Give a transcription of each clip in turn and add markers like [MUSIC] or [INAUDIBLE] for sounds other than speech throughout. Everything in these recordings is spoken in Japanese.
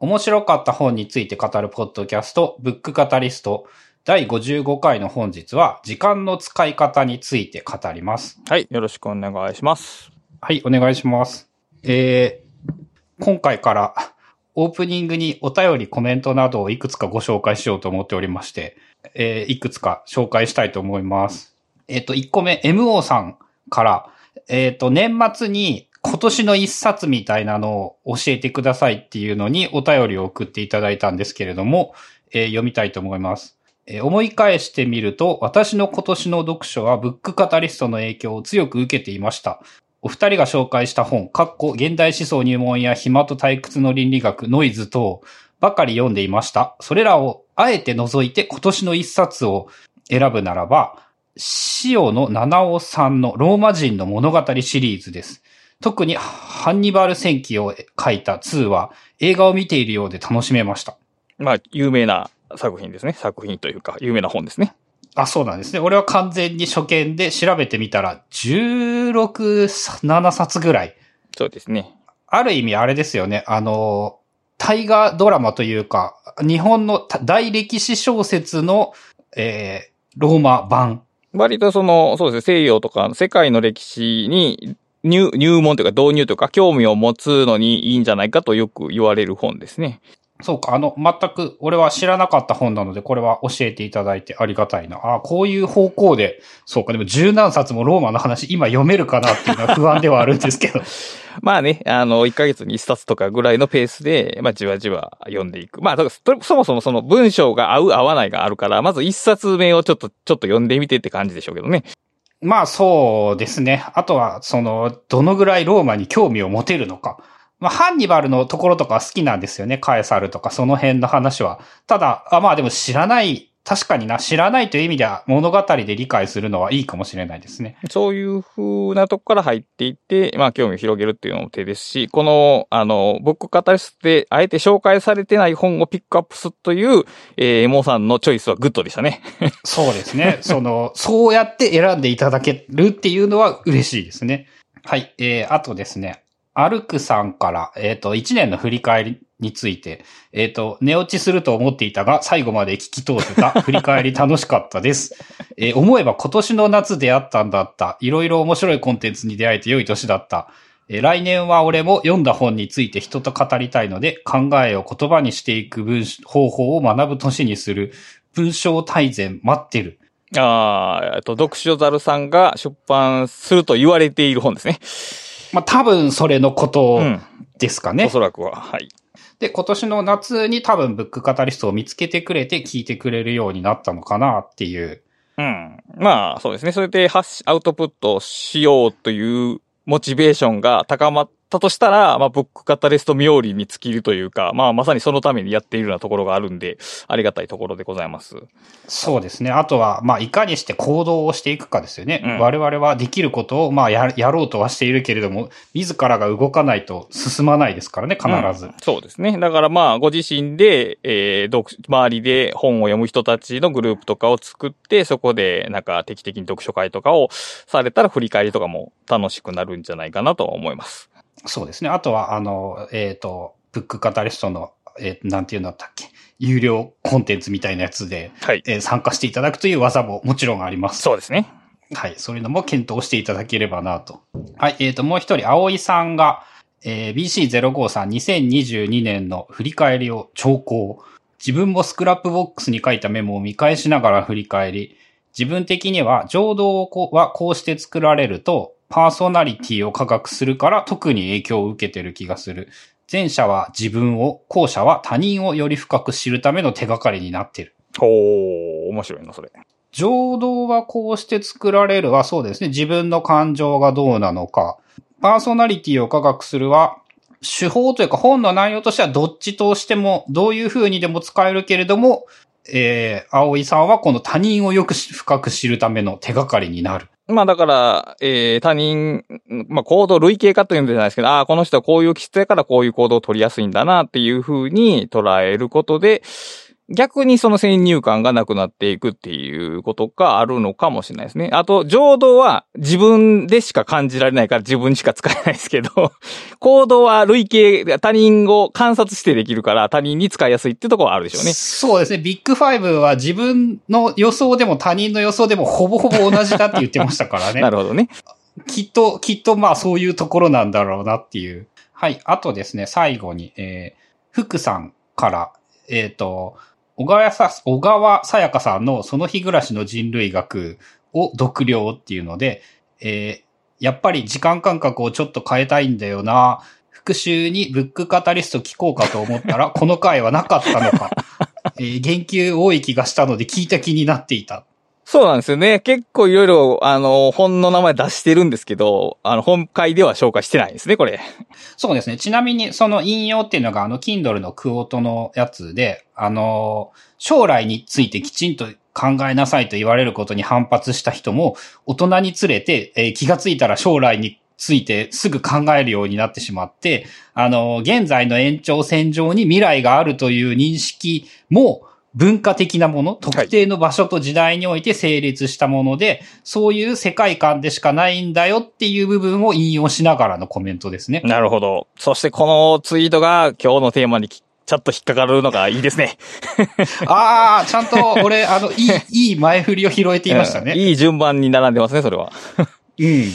面白かった本について語るポッドキャスト、ブックカタリスト、第55回の本日は、時間の使い方について語ります。はい。よろしくお願いします。はい、お願いします。えー、今回から、オープニングにお便り、コメントなどをいくつかご紹介しようと思っておりまして、えー、いくつか紹介したいと思います。えっ、と、1個目、MO さんから、えっ、と、年末に今年の一冊みたいなのを教えてくださいっていうのにお便りを送っていただいたんですけれども、えー読みたいと思います。えー思い返してみると、私の今年の読書はブックカタリストの影響を強く受けていました。お二人が紹介した本、かっこ現代思想入門や暇と退屈の倫理学、ノイズ等ばかり読んでいました。それらをあえて除いて今年の一冊を選ぶならば、塩野七尾さんのローマ人の物語シリーズです。特にハンニバル戦記を書いた2は映画を見ているようで楽しめました。まあ、有名な作品ですね。作品というか、有名な本ですね。あ、そうなんですね。俺は完全に初見で調べてみたら、16、7冊ぐらい。そうですね。ある意味あれですよね。あの、大河ドラマというか、日本の大歴史小説の、えー、ローマ版。割とその、そうですね、西洋とか世界の歴史に入、入門というか導入というか興味を持つのにいいんじゃないかとよく言われる本ですね。そうか、あの、全く俺は知らなかった本なので、これは教えていただいてありがたいな。あこういう方向で、そうか、でも十何冊もローマの話今読めるかなっていうのは不安ではあるんですけど。[LAUGHS] まあね、あの、1ヶ月に1冊とかぐらいのペースで、まあじわじわ読んでいく。まあ、だからそもそもその文章が合う合わないがあるから、まず1冊目をちょっと、ちょっと読んでみてって感じでしょうけどね。まあそうですね。あとは、その、どのぐらいローマに興味を持てるのか。まあ、ハンニバルのところとか好きなんですよね。カエサルとか、その辺の話は。ただ、あまあでも知らない、確かにな、知らないという意味では物語で理解するのはいいかもしれないですね。そういう風なとこから入っていって、まあ興味を広げるっていうのも手ですし、この、あの、ブックカタリストであえて紹介されてない本をピックアップするという、えー、モーさんのチョイスはグッドでしたね。[LAUGHS] そうですね。その、そうやって選んでいただけるっていうのは嬉しいですね。はい。えー、あとですね。アルクさんから、えっ、と、1年の振り返りについて、えっ、と、寝落ちすると思っていたが、最後まで聞き通せた。[LAUGHS] 振り返り楽しかったです。えー思えば今年の夏出会ったんだった。いろいろ面白いコンテンツに出会えて良い年だった。えー来年は俺も読んだ本について人と語りたいので、考えを言葉にしていく文方法を学ぶ年にする。文章大全待ってる。ああ、えっと、読書ザルさんが出版すると言われている本ですね。まあ、多分それのことうん。ですかね。おそらくは。はい。で、今年の夏に多分ブックカタリストを見つけてくれて聞いてくれるようになったのかなっていう。うん。まあ、そうですね。それで発し、アウトプットしようというモチベーションが高まったとしたら、まあ、ブックカタリスト冥利に尽きるというか、まあ、まさにそのためにやっているようなところがあるんで、ありがたいところでございます。そうですね。あとは、まあ、いかにして行動をしていくかですよね。うん我々はできることを、まあや、やろうとはしているけれども、自らが動かないと進まないですからね、必ず。うんそうですね。だからまあ、ご自身で、えー、読周りで本を読む人たちのグループとかを作って、そこで、なんか、定期的に読書会とかをされたら、振り返りとかも楽しくなるんじゃないかなとは思います。そうですね。あとは、あの、えっ、と、ブックカタリストの、えーなんていうんだったっけ、有料コンテンツみたいなやつで、はい。えー参加していただくという技ももちろんあります。そうですね。はい。そういうのも検討していただければなと。はい。えっ、と、もう一人、葵さんが、えー BC05 2022年の振り返りを聴講。自分もスクラップボックスに書いたメモを見返しながら振り返り、自分的には、情動をはこうして作られると、パーソナリティを科学するから特に影響を受けてる気がする。前者は自分を、後者は他人をより深く知るための手がかりになっている。おー、面白いな、それ。情動はこうして作られるはそうですね。自分の感情がどうなのか。パーソナリティを科学するは、手法というか本の内容としてはどっちとしても、どういう風にでも使えるけれども、えー、葵さんはこの他人をよくし深く知るための手がかりになる。まあだから、えー、他人、まあ行動類型化というんじゃないですけど、ああ、この人はこういう気質やからこういう行動を取りやすいんだなっていうふうに捉えることで、逆にその先入観がなくなっていくっていうことがあるのかもしれないですね。あと、浄土は自分でしか感じられないから自分しか使えないですけど、[LAUGHS] 行動は累計、他人を観察してできるから他人に使いやすいってところはあるでしょうね。そうですね。ビッグファイブは自分の予想でも他人の予想でもほぼほぼ同じだって言ってましたからね。[LAUGHS] なるほどね。きっと、きっとまあそういうところなんだろうなっていう。はい。あとですね、最後に、えー、福さんから、えっ、と、小川さ、小川さやかさんのその日暮らしの人類学を読了っていうので、えーやっぱり時間感覚をちょっと変えたいんだよな。復習にブックカタリスト聞こうかと思ったら、[LAUGHS] この回はなかったのか。えー言及多い気がしたので聞いた気になっていた。そうなんですよね。結構いろいろ、あの、本の名前出してるんですけど、あの、本会では紹介してないんですね、これ。そうですね。ちなみに、その引用っていうのが、あの、Kindle のクオートのやつで、あの、将来についてきちんと考えなさいと言われることに反発した人も、大人につれて、えー気がついたら将来についてすぐ考えるようになってしまって、あの、現在の延長線上に未来があるという認識も、文化的なもの、特定の場所と時代において成立したもので、そういう世界観でしかないんだよっていう部分を引用しながらのコメントですね。なるほど。そしてこのツイートが今日のテーマにきちょっと引っかかるのがいいですね。[LAUGHS] ああ、ちゃんと俺、あの、いい、[LAUGHS] いい前振りを拾えていましたね。うんいい順番に並んでますね、それは。うん。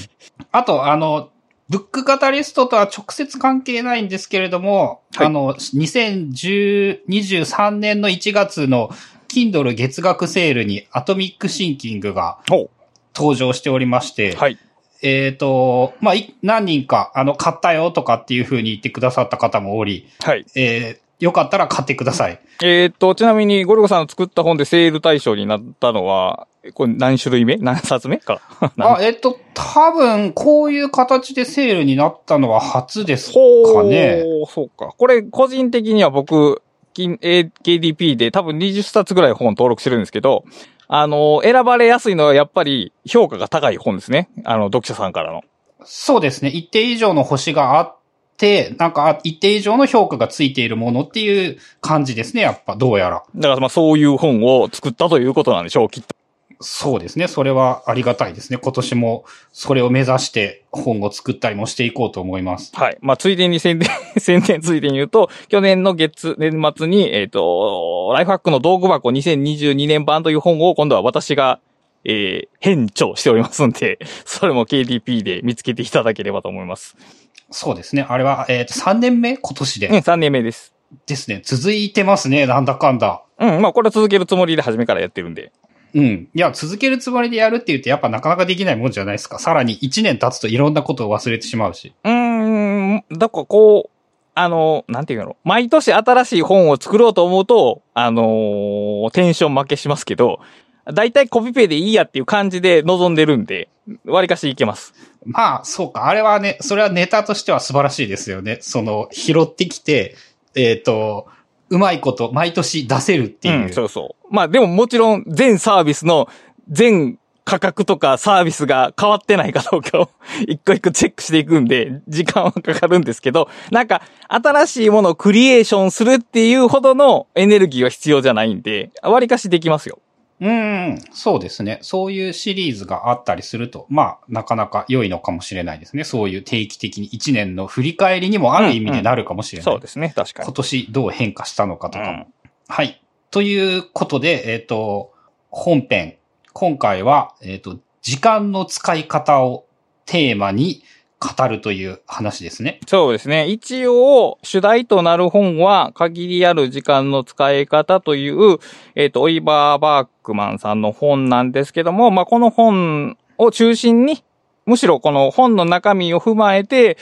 あと、あの、ブックカタリストとは直接関係ないんですけれども、はいあの、2023年の1月の Kindle 月額セールにアトミックシンキングがほ登場しておりまして、う。はい。えっ、と、まあ、い何人か、あの、買ったよとかっていう風に言ってくださった方もおり、はい。えーよかったら買ってください。えーっと、ちなみに、ゴルゴさんの作った本でセール対象になったのは、これ何種類目？[LAUGHS] 何冊目か。あ、えっ、と、多分、こういう形でセールになったのは初ですかほね。う、そうか。これ、個人的には僕、KDP で多分20冊ぐらい本登録してるんですけど、あの、選ばれやすいのはやっぱり評価が高い本ですね。あの、読者さんからの。そうですね。一定以上の星があって、なんか、あ一定以上の評価がついているものっていう感じですね。やっぱ、どうやら。だからまあそういう本を作ったということなんでしょう、きっと。そうですね。それはありがたいですね。今年もそれを目指して本を作ったりもしていこうと思います。はい。まあ、ついでに宣伝、[LAUGHS] 宣伝ついでに言うと、去年の月、年末に、えっ、と、ライフハックの道具箱2022年版という本を今度は私が、えー、編著しておりますんで、[LAUGHS] それも KDP で見つけていただければと思います。そうですね。あれは、えっ、と、3年目今年で。うん、3年目です。ですね。続いてますね。なんだかんだ。うん、まあ、これは続けるつもりで初めからやってるんで。うん。いや、続けるつもりでやるって言って、やっぱなかなかできないもんじゃないですか。さらに1年経つといろんなことを忘れてしまうし。うーん、だからこう、あの、なんていうの？毎年新しい本を作ろうと思うと、あのーテンション負けしますけど、だいたいコピペでいいやっていう感じで望んでるんで、割かしいけます。まあ、そうか。あれはね、それはネタとしては素晴らしいですよね。その、拾ってきて、えっ、と、うまいこと、毎年出せるっていう。うん、そうそう。まあでももちろん全サービスの全価格とかサービスが変わってないかどうかを [LAUGHS] 一個一個チェックしていくんで、時間はかかるんですけど、なんか新しいものをクリエーションするっていうほどのエネルギーは必要じゃないんで、割かしできますよ。うん、そうですね。そういうシリーズがあったりすると、まあ、なかなか良いのかもしれないですね。そういう定期的に1年の振り返りにもある意味でなるかもしれない。そうですね、確かに今。年どう変化したのかとかも。うんはい。ということで、えっ、と、本編。今回は、えっ、と、時間の使い方をテーマに語るという話ですね。そうですね。一応、主題となる本は、限りある時間の使い方という、えっ、と、オイバー・バークマンさんの本なんですけども、まあ、この本を中心に、むしろこの本の中身を踏まえて、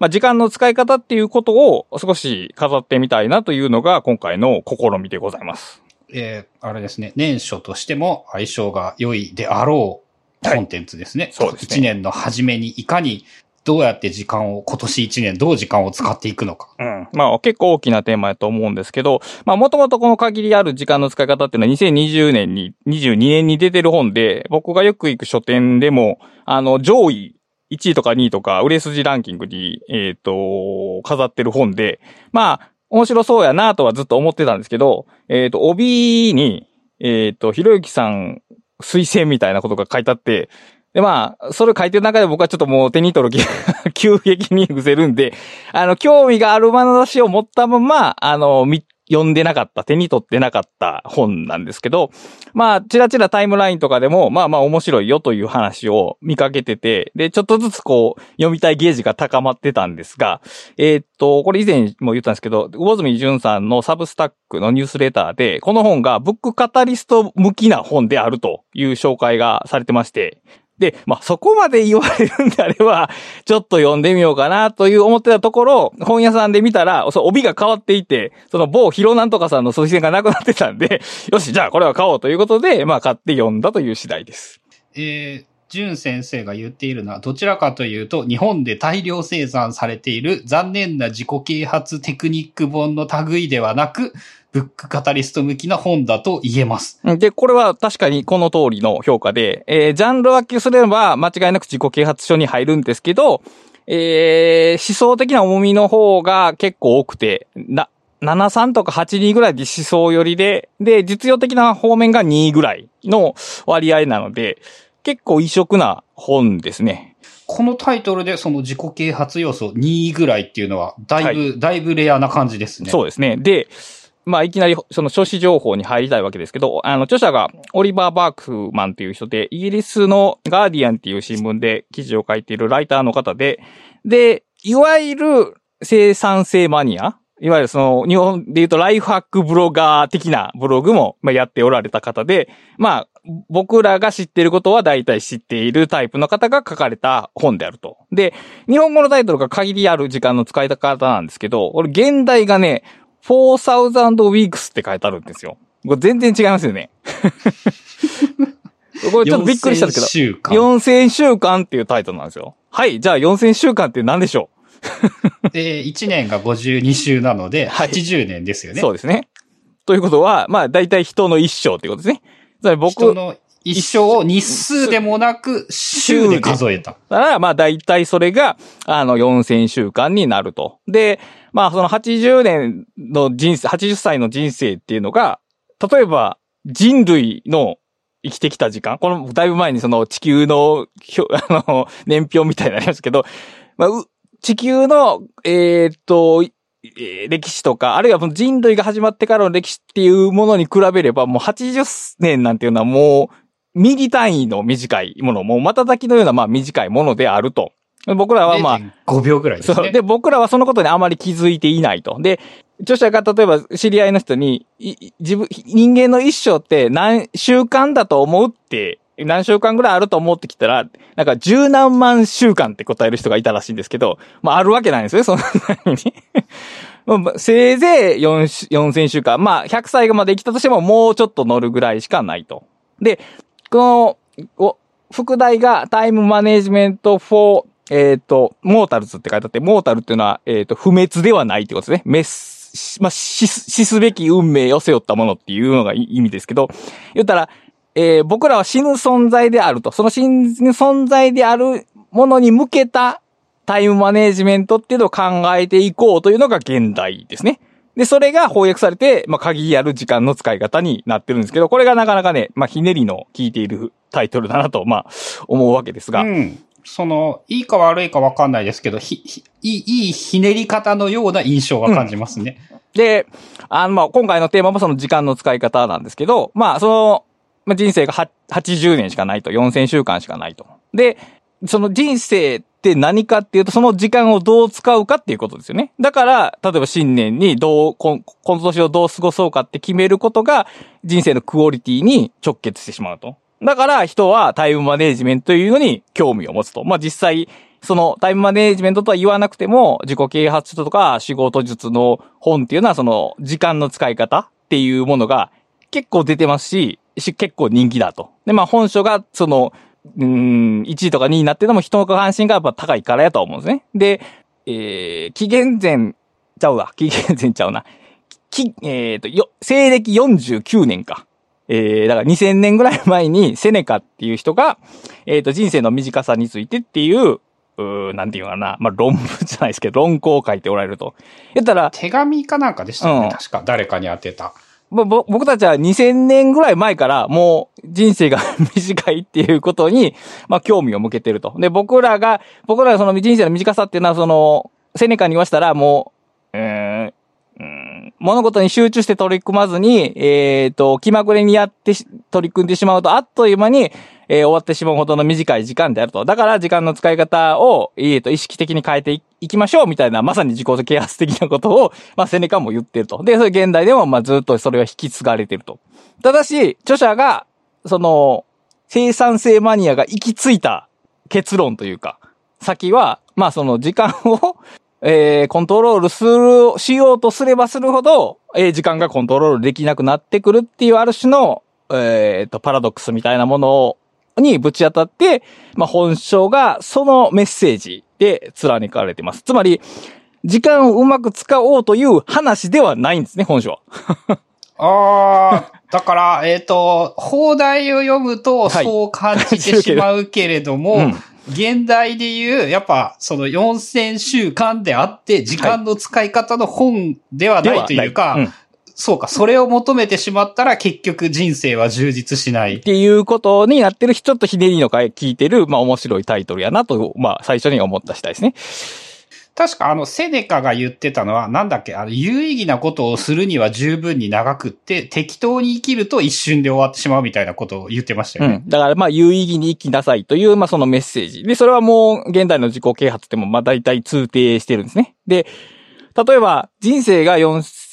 まあ、時間の使い方っていうことを少し語ってみたいなというのが今回の試みでございます。えーあれですね、年初としても相性が良いであろうコンテンツですね。そうですね1年の初めにいかにどうやって時間を、今年1年どう時間を使っていくのか。うん。まあ結構大きなテーマやと思うんですけど、まあもともとこの限りある時間の使い方っていうのは2020年に、22年に出てる本で、僕がよく行く書店でも、あの、上位1位とか2位とか売れ筋ランキングに、えっ、と、飾ってる本で、まあ、面白そうやなとはずっと思ってたんですけど、えっ、と、帯に、えっ、と、ひろゆきさん推薦みたいなことが書いてあって、で、まあ、それ書いてる中で僕はちょっともう手に取る気が [LAUGHS] 急激に伏せるんで、あの、興味がある眼差しを持ったまま、あの、読んでなかった、手に取ってなかった本なんですけど、まあ、ちらちらタイムラインとかでも、まあまあ面白いよという話を見かけてて、で、ちょっとずつこう、読みたいゲージが高まってたんですが、えーっと、これ以前も言ったんですけど、魚住淳さんのサブスタックのニュースレターで、この本がブックカタリスト向きな本であるという紹介がされてまして、で、まあ、そこまで言われるんであれば、[LAUGHS] ちょっと読んでみようかなという思ってたところ、本屋さんで見たら、そう、帯が変わっていて、その某ヒロなんとかさんの推薦がなくなってたんで、[LAUGHS] よし、じゃあこれは買おうということで、まあ、買って読んだという次第です。えー、淳先生が言っているのは、どちらかというと、日本で大量生産されている残念な自己啓発テクニック本の類ではなく、ブックカタリスト向きな本だと言えます。で、これは確かにこの通りの評価で、えージャンル分けすれば間違いなく自己啓発書に入るんですけど、えー思想的な重みの方が結構多くて、な、73とか82ぐらいで思想寄りで、で、実用的な方面が2ぐらいの割合なので、結構異色な本ですね。このタイトルでその自己啓発要素2位ぐらいっていうのは、だいぶ、だいぶレアな感じですね。そうですね。で、まあ、いきなり、その書誌情報に入りたいわけですけど、あの、著者がオリバー・バークマンっていう人で、イギリスのガーディアンっていう新聞で記事を書いているライターの方で、で、いわゆる生産性マニアいわゆるその、日本で言うとライフハックブロガー的なブログもまやっておられた方で、まあ、僕らが知っていることは大体知っているタイプの方が書かれた本であると。で、日本語のタイトルが限りある時間の使い方なんですけど、これ現代がね、4000 weeks って書いてあるんですよ。これ全然違いますよね。[LAUGHS] これちょっとびっくりしたんけど。4000週間。4000週間っていうタイトルなんですよ。はい、じゃあ4000週間って何でしょで、[LAUGHS] 1年が52週なので、はい80年ですようね。そうですね。ということは、まあ大体人の一生っていうことですね。つまり僕、人の一生を日数でもなく、週で数えた。だから、まあ大体それが、あの、4000週間になると。で、まあその80年の人生、80歳の人生っていうのが、例えば人類の生きてきた時間、この、だいぶ前にその地球の、[LAUGHS] あの、年表みたいになりますけど、まあ、地球の、えーっと、歴史とか、あるいは人類が始まってからの歴史っていうものに比べれば、もう80年なんていうのはもう、ミリ単位の短いもの、もう瞬きのようなまあ短いものであると。僕らはまあ、5秒ぐらいですね。そう。で、僕らはそのことにあまり気づいていないと。で、著者が例えば知り合いの人に、自分、人間の一生って何週間だと思うって、何週間ぐらいあると思ってきたら、なんか十何万週間って答える人がいたらしいんですけど、まああるわけないんですよね、そんなに。[LAUGHS] まあせいぜい4 4000週間。まあ100歳まで生きたとしてももうちょっと乗るぐらいしかないと。で、この、お副題がタイムマネジメント for えっ、と、モータルズって書いてあって、モータルっていうのは、えっ、と、不滅ではないってことですね。メス、まあ、し、しすべき運命を背負ったものっていうのが意味ですけど、言ったら、えー僕らは死ぬ存在であると。その死ぬ存在であるものに向けたタイムマネジメントっていうのを考えていこうというのが現代ですね。で、それが翻訳されて、まあ、限りある時間の使い方になってるんですけど、これがなかなかね、まあ、ひねりの効いているタイトルだなと、まあ、思うわけですが。うん。その、いいか悪いかわかんないですけど、ひ、ひいい、ひねり方のような印象は感じますね。で、あの、まあ、今回のテーマもその時間の使い方なんですけど、まあ、その、まあ、人生がは80年しかないと、4000週間しかないと。で、その人生って何かっていうと、その時間をどう使うかっていうことですよね。だから、例えば新年にどう、こん今年をどう過ごそうかって決めることが、人生のクオリティに直結してしまうと。だから、人はタイムマネージメントというのに興味を持つと。まあ、実際、そのタイムマネージメントとは言わなくても、自己啓発書とか仕事術の本っていうのはその時間の使い方っていうものが結構出てますし、し結構人気だと。で、まあ本書がその、うーん、1位とか2位になってるのも人の関心がやっぱ高いからやと思うんですね。で、えー、紀元前、ちゃうわ、[LAUGHS] 紀元前ちゃうな。き、えっ、と、よ、西暦49年か。えー、だから2000年ぐらい前にセネカっていう人が、えっ、と、人生の短さについてっていううーなんていうのかな、まあ、論文じゃないですけど、論考を書いておられると。言ったら、手紙かなんかでしたよね、うん確か。誰かに当てた。ぼ僕たちは2000年ぐらい前からもう人生が [LAUGHS] 短いっていうことに、まあ興味を向けてると。で、僕らが、僕らがその人生の短さっていうのはその、セネカに言わしたらもう、えー、物事に集中して取り組まずに、えっ、と、気まぐれにやって取り組んでしまうと、あっという間に、えー終わってしまうほどの短い時間であると。だから時間の使い方を、えっ、と、意識的に変えていきましょうみたいな、まさに自己啓発的なことを、まあ、セネカも言ってると。で、それ現代でも、まあ、ずっとそれは引き継がれてると。ただし、著者が、その、生産性マニアが行き着いた結論というか、先は、まあ、その時間を、えーコントロールする、しようとすればするほど、えー時間がコントロールできなくなってくるっていうある種の、えーと、パラドックスみたいなものをにぶち当たって、まあ、本書がそのメッセージで貫かれています。つまり、時間をうまく使おうという話ではないんですね、本書は。ああ、だから、[LAUGHS] えっ、と、放題を読むとはいそう感じてしまうけれども、うん現代でいう、やっぱ、その4000週間であって、時間の使い方の本ではないというか、ではないそうか、それを求めてしまったら結局人生は充実しないっ。ていうことになってる、ちょっとひねりの回聞いてる、まあ面白いタイトルやなと、まあ最初に思った次第ですね。確かあの、セネカが言ってたのは、なんだっけ、あの、有意義なことをするには十分に長くって、適当に生きると一瞬で終わってしまうみたいなことを言ってましたよね。うん。だからまあ有意義に生きなさいという、まあそのメッセージ。で、それはもう現代の自己啓発でもまあ大体通底してるんですね。で、例えば人生が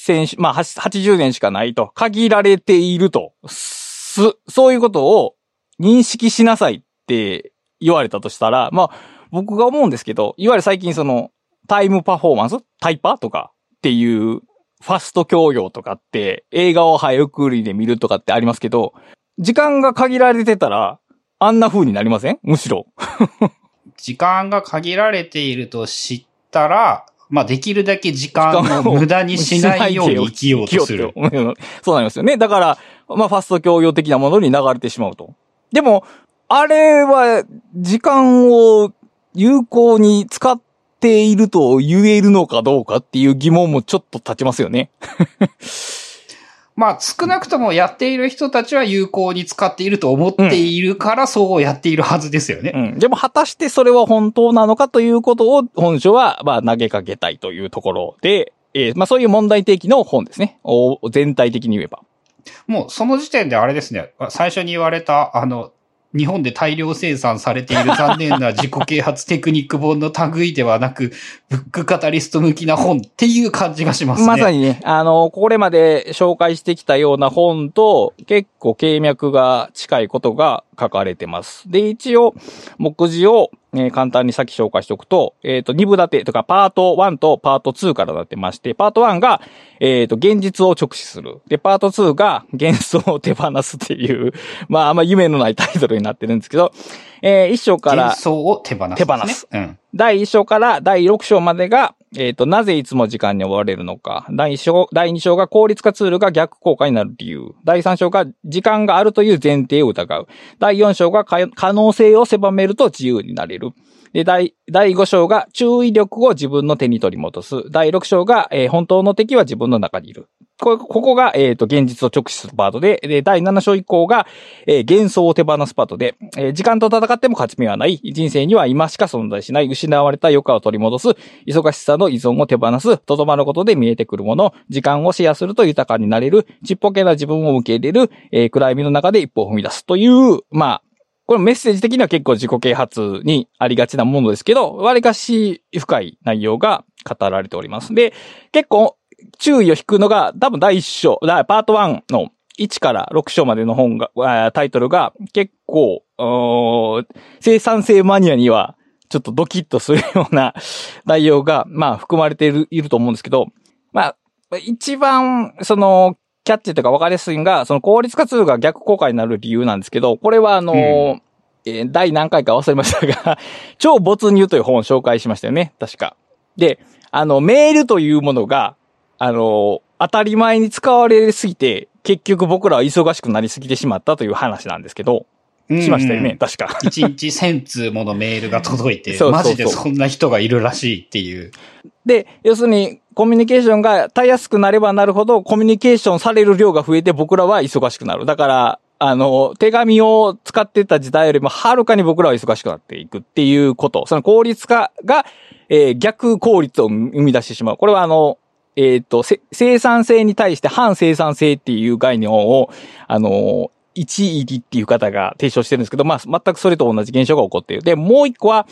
4000し、まあ8 80年しかないと。限られていると、す、そういうことを認識しなさいって言われたとしたら、まあ僕が思うんですけど、いわゆる最近そのタイムパフォーマンス？タイパーとかっていうファスト教養とかって映画を早送りで見るとかってありますけど、時間が限られてたら、あんな風になりません？むしろ。[LAUGHS] 時間が限られていると知ったら、まあ、できるだけ時間を無駄にしないように生きようとする。そうなりますよね。だから、まあ、ファスト教養的なものに流れてしまうと。でも、あれは、時間を有効に使っていると言えるのかどうかっていう疑問もちょっと立ちますよね。まあ、少なくともやっている人たちは有効に使っていると思っているから、そうやっているはずですよね。うん。でも、果たしてそれは本当なのかということを、本書は、まあ、投げかけたいというところで、えーまあ、そういう問題提起の本ですね。お全体的に言えば。もう、その時点であれですね、最初に言われた、あの、日本で大量生産されている残念な自己啓発テクニック本の類ではなく、ブックカタリスト向きな本っていう感じがしますね。まさにね、あの、これまで紹介してきたような本と結構経脈が近いことが書かれてます。で、一応、目次を、えー簡単にさっき紹介しておくと、えっ、と、2部立てとかパート1とパート2からなってまして、パート1が、えっ、と、現実を直視する。で、パート2が幻想を手放すっていう、[LAUGHS] まあ、あんま夢のないタイトルになってるんですけど、えー一章から幻、想を手放す、ね。手放す。うん。第1章から第6章までが、えっ、と、なぜいつも時間に追われるのか。第1章、第2章が効率化ツールが逆効果になる理由。第3章が時間があるという前提を疑う。第4章が可可能性を狭めると自由になれる。で、第、第5章が注意力を自分の手に取り戻す。第6章が、えー本当の敵は自分の中にいる。ここが、えっ、と、現実を直視するパートで、で、第7章以降が、えー幻想を手放すパートで、えー時間と戦っても勝ち目はない。人生には今しか存在しない。失われた余暇を取り戻す。忙しさの依存を手放す。とどまることで見えてくるもの。時間をシェアすると豊かになれる。ちっぽけな自分を受け入れる。え暗闇の中で一歩を踏み出す。という、まあ、これメッセージ的には結構自己啓発にありがちなものですけど、割かし深い内容が語られております。で、結構注意を引くのが多分第一章、だパート1の1から6章までの本が、タイトルが結構、うー生産性マニアにはちょっとドキッとするような [LAUGHS] 内容が、まあ含まれているいると思うんですけど、まあ、一番、その、キャッチとか分かりやすいのが、その効率化ツールが逆効果になる理由なんですけど、これはあの、うんえー第何回か忘れましたが、[LAUGHS] 超没入という本を紹介しましたよね、確か。で、あの、メールというものが、あの、当たり前に使われすぎて、結局僕らは忙しくなりすぎてしまったという話なんですけど、しましたよね、うん確か。[LAUGHS] 1日1000通ものメールが届いて、[LAUGHS] そうそうそうマジでそんな人がいるらしいっていう。で、要するに、コミュニケーションがたやすくなればなるほど、コミュニケーションされる量が増えて僕らは忙しくなる。だから、あの、手紙を使ってた時代よりもはるかに僕らは忙しくなっていくっていうこと。その効率化が、えー逆効率を生み出してしまう。これはあの、えっ、と、せ生産性に対して反生産性っていう概念を、あの、一入りっていう方が提唱してるんですけど、まあ、全くそれと同じ現象が起こっている。で、もう一個は、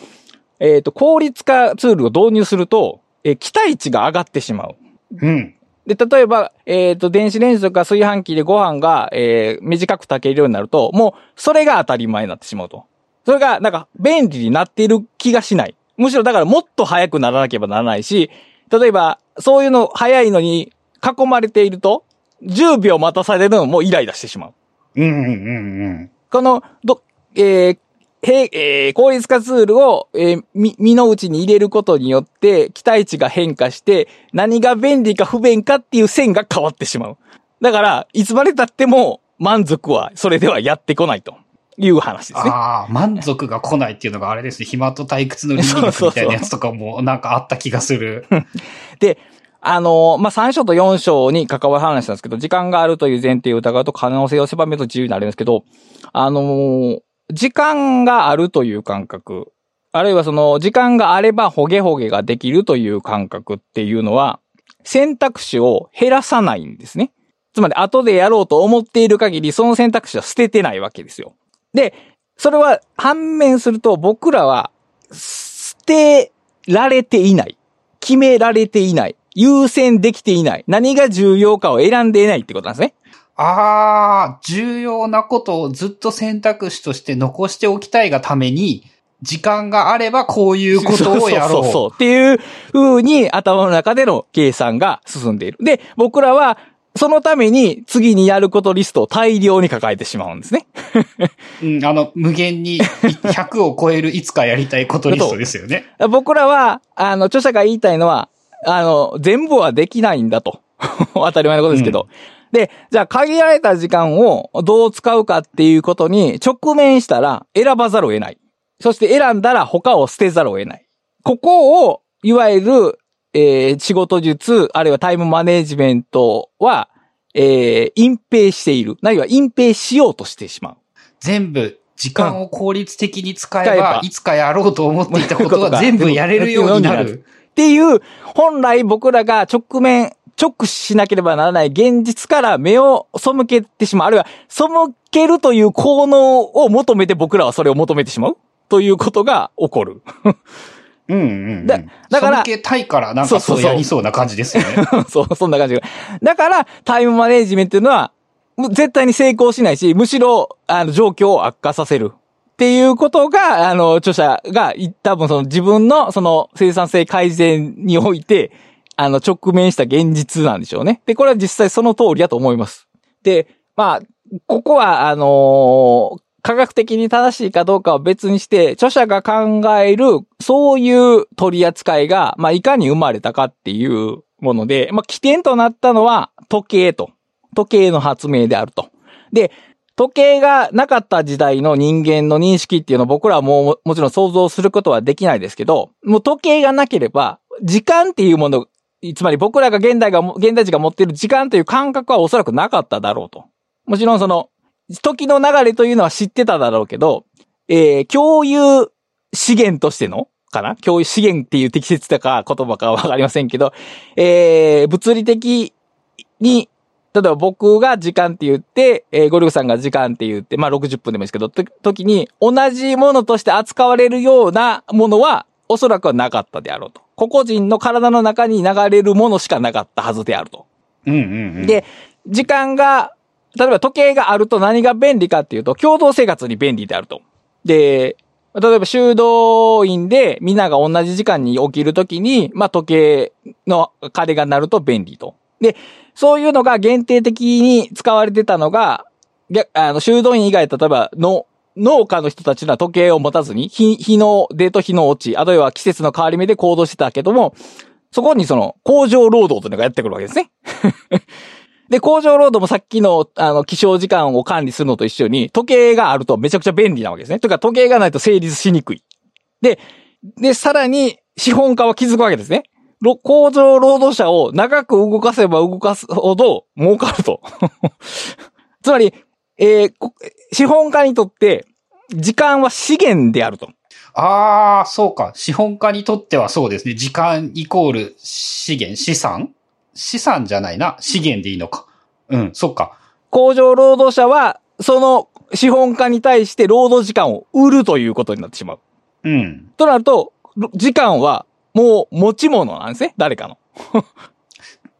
えっ、と、効率化ツールを導入すると、えー期待値が上がってしまう。うん。で、例えば、えっ、と、電子レンジとか炊飯器でご飯が、えー短く炊けるようになると、もう、それが当たり前になってしまうと。それが、なんか、便利になっている気がしない。むしろ、だから、もっと早くならなければならないし、例えば、そういうの早いのに囲まれていると、10秒待たされるのもイライラしてしまう。うんうんうんこの、ど、えー、へえー効率化ツールを、えー、み、身の内に入れることによって、期待値が変化して、何が便利か不便かっていう線が変わってしまう。だから、いつまで経っても満足は、それではやってこないという話ですね。ああ、満足が来ないっていうのがあれですね。暇と退屈の倫理学みたいなやつとかもなんかあった気がする。[LAUGHS] で、あのーまあ、3章と4章に関わる話なんですけど、時間があるという前提を疑うと可能性を狭めると自由になるんですけど、あのー時間があるという感覚、あるいはその、時間があればホゲホゲができるという感覚っていうのは、選択肢を減らさないんですね。つまり、後でやろうと思っている限り、その選択肢は捨ててないわけですよ。で、それは反面すると僕らは、捨てられていない。決められていない。優先できていない。何が重要かを選んでいないってことなんですね。ああ、重要なことをずっと選択肢として残しておきたいがために、時間があればこういうことをやろう。そうそうそう。っていう風に頭の中での計算が進んでいる。で、僕らは、そのために次にやることリストを大量に抱えてしまうんですね。[LAUGHS] うん、あの、無限に100を超えるいつかやりたいことリストですよね。[LAUGHS] 僕らは、あの、著者が言いたいのは、あの、全部はできないんだと。[LAUGHS] 当たり前のことですけど。で、じゃあ限られた時間をどう使うかっていうことに直面したら選ばざるを得ない。そして選んだら他を捨てざるを得ない。ここを、いわゆる、えー仕事術、あるいはタイムマネジメントは、えー隠蔽している。ないは隠蔽しようとしてしまう。全部、時間を効率的に使えばば、いつかやろうと思っていた [LAUGHS] ことが全部やれるようになる。っていう、本来僕らが直面、直視しなければならない現実から目を背けてしまう。あるいは、背けるという効能を求めて僕らはそれを求めてしまう。ということが起こる。[LAUGHS] うんうん、うん。だだから背けたいからなんかそうやりそうな感じですよね。[LAUGHS] そう、そんな感じが。だから、タイムマネージメントというのは、む絶対に成功しないし、むしろ、あの、状況を悪化させる。っていうことが、あの、著者が、い多分その自分の、その、生産性改善において、あの、直面した現実なんでしょうね。で、これは実際その通りだと思います。で、まあ、ここは、あの科学的に正しいかどうかは別にして、著者が考える、そういう取り扱いが、まあ、いかに生まれたかっていうもので、まあ、起点となったのは時計と。時計の発明であると。で、時計がなかった時代の人間の認識っていうのを僕らはもうもちろん想像することはできないですけど、もう時計がなければ、時間っていうもの、つまり僕らが現代が、現代人が持っている時間という感覚はおそらくなかっただろうと。もちろんその、時の流れというのは知ってただろうけど、えー、共有資源としてのかな？共有資源っていう適切だか言葉かわかりませんけど、えー、物理的に、例えば僕が時間って言って、えーゴルフさんが時間って言って、まあ60分でもいいですけど、と時に同じものとして扱われるようなものはおそらくはなかったであろうと。個々人の体の中に流れるものしかなかったはずであると。うんうんうん。で、時間が、例えば時計があると何が便利かっていうと、共同生活に便利であると。で、例えば修道院でみんなが同じ時間に起きるときに、まあ時計の鐘が鳴ると便利と。で、そういうのが限定的に使われてたのが、あの修道院以外、例えばの、農家の人たちは時計を持たずに、日、日の出と日の落ち、あるいは季節の変わり目で行動してたけども、そこにその工場労働というのがやってくるわけですね。で、工場労働もさっきの、あの、起床時間を管理するのと一緒に、時計があるとめちゃくちゃ便利なわけですね。というか、時計がないと成立しにくい。で、で、さらに、資本家は気づくわけですね。工場労働者を長く動かせば動かすほど儲かると。[LAUGHS] つまり、えー、資本家にとって時間は資源であると。ああ、そうか。資本家にとってはそうですね。時間イコール資源、資産資産じゃないな。資源でいいのか。うん、そっか。工場労働者は、その資本家に対して労働時間を売るということになってしまう。うん。となると、時間はもう持ち物なんですね。誰かの。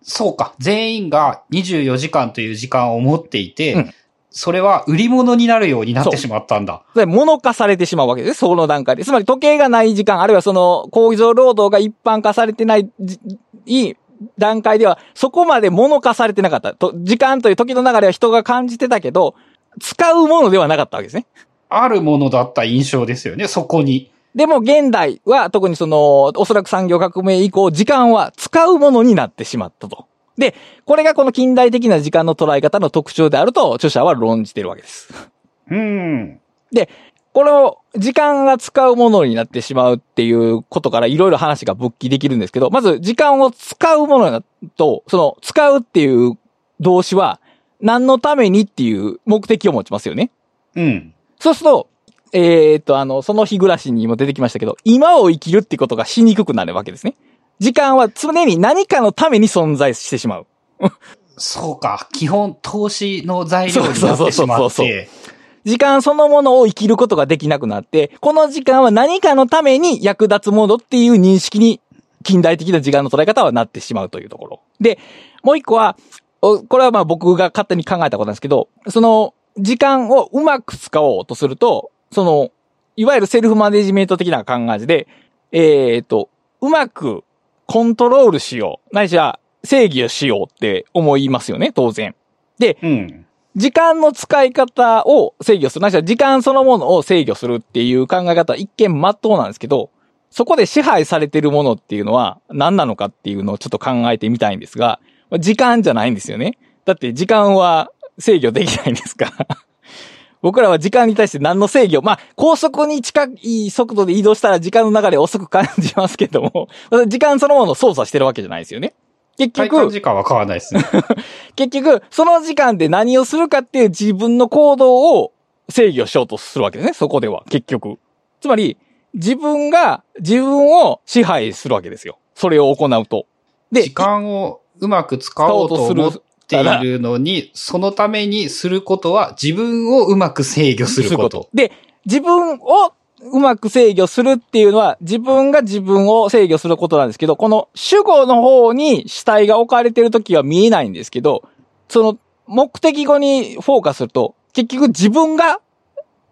そうか。全員が24時間という時間を持っていて、うん、それは売り物になるようになってしまったんだ。で、物化されてしまうわけです。その段階で。つまり時計がない時間、あるいはその工場労働が一般化されてないい段階では、そこまで物化されてなかった。と時間という時の流れは人が感じてたけど、使うものではなかったわけですね。あるものだった印象ですよね、そこに。でも現代は特にその、おそらく産業革命以降、時間は使うものになってしまったと。で、これがこの近代的な時間の捉え方の特徴であると、著者は論じてるわけです。うん。で、これを時間が使うものになってしまうっていうことからいろいろ話が勃起できるんですけど、まず時間を使うものだと、その使うっていう動詞は何のためにっていう目的を持ちますよね。うん。そうすると、えー、っと、あの、その日暮らしにも出てきましたけど、今を生きるってことがしにくくなるわけですね。時間は常に何かのために存在してしまう。そうか。基本、投資の材料になってしまって。時間そのものを生きることができなくなって、この時間は何かのために役立つものっていう認識に、近代的な時間の捉え方はなってしまうというところ。で、もう一個は、これはまあ僕が勝手に考えたことなんですけど、その、時間をうまく使おうとすると、その、いわゆるセルフマネジメント的な考えで、えっ、と、うまくコントロールしよう。ないしは制御しようって思いますよね、当然。で、うん、時間の使い方を制御する。なしは時間そのものを制御するっていう考え方は一見真っ当なんですけど、そこで支配されてるものっていうのは何なのかっていうのをちょっと考えてみたいんですが、時間じゃないんですよね。だって時間は制御できないんですか。[LAUGHS] 僕らは時間に対して何の制御、まあ、高速に近い速度で移動したら時間の流れ遅く感じますけども、時間そのものを操作してるわけじゃないですよね。結局。時間は変わらないですね。[LAUGHS] 結局、その時間で何をするかっていう自分の行動を制御しようとするわけですね、そこでは、結局。つまり、自分が自分を支配するわけですよ。それを行うと。で、時間をうまく使おうと思っているのに、そのためにすることは自分をうまく制御すること。で、自分をうまく制御するっていうのは自分が自分を制御することなんですけど、この主語の方に主体が置かれてるときは見えないんですけど、その目的語にフォーカスすると、結局自分が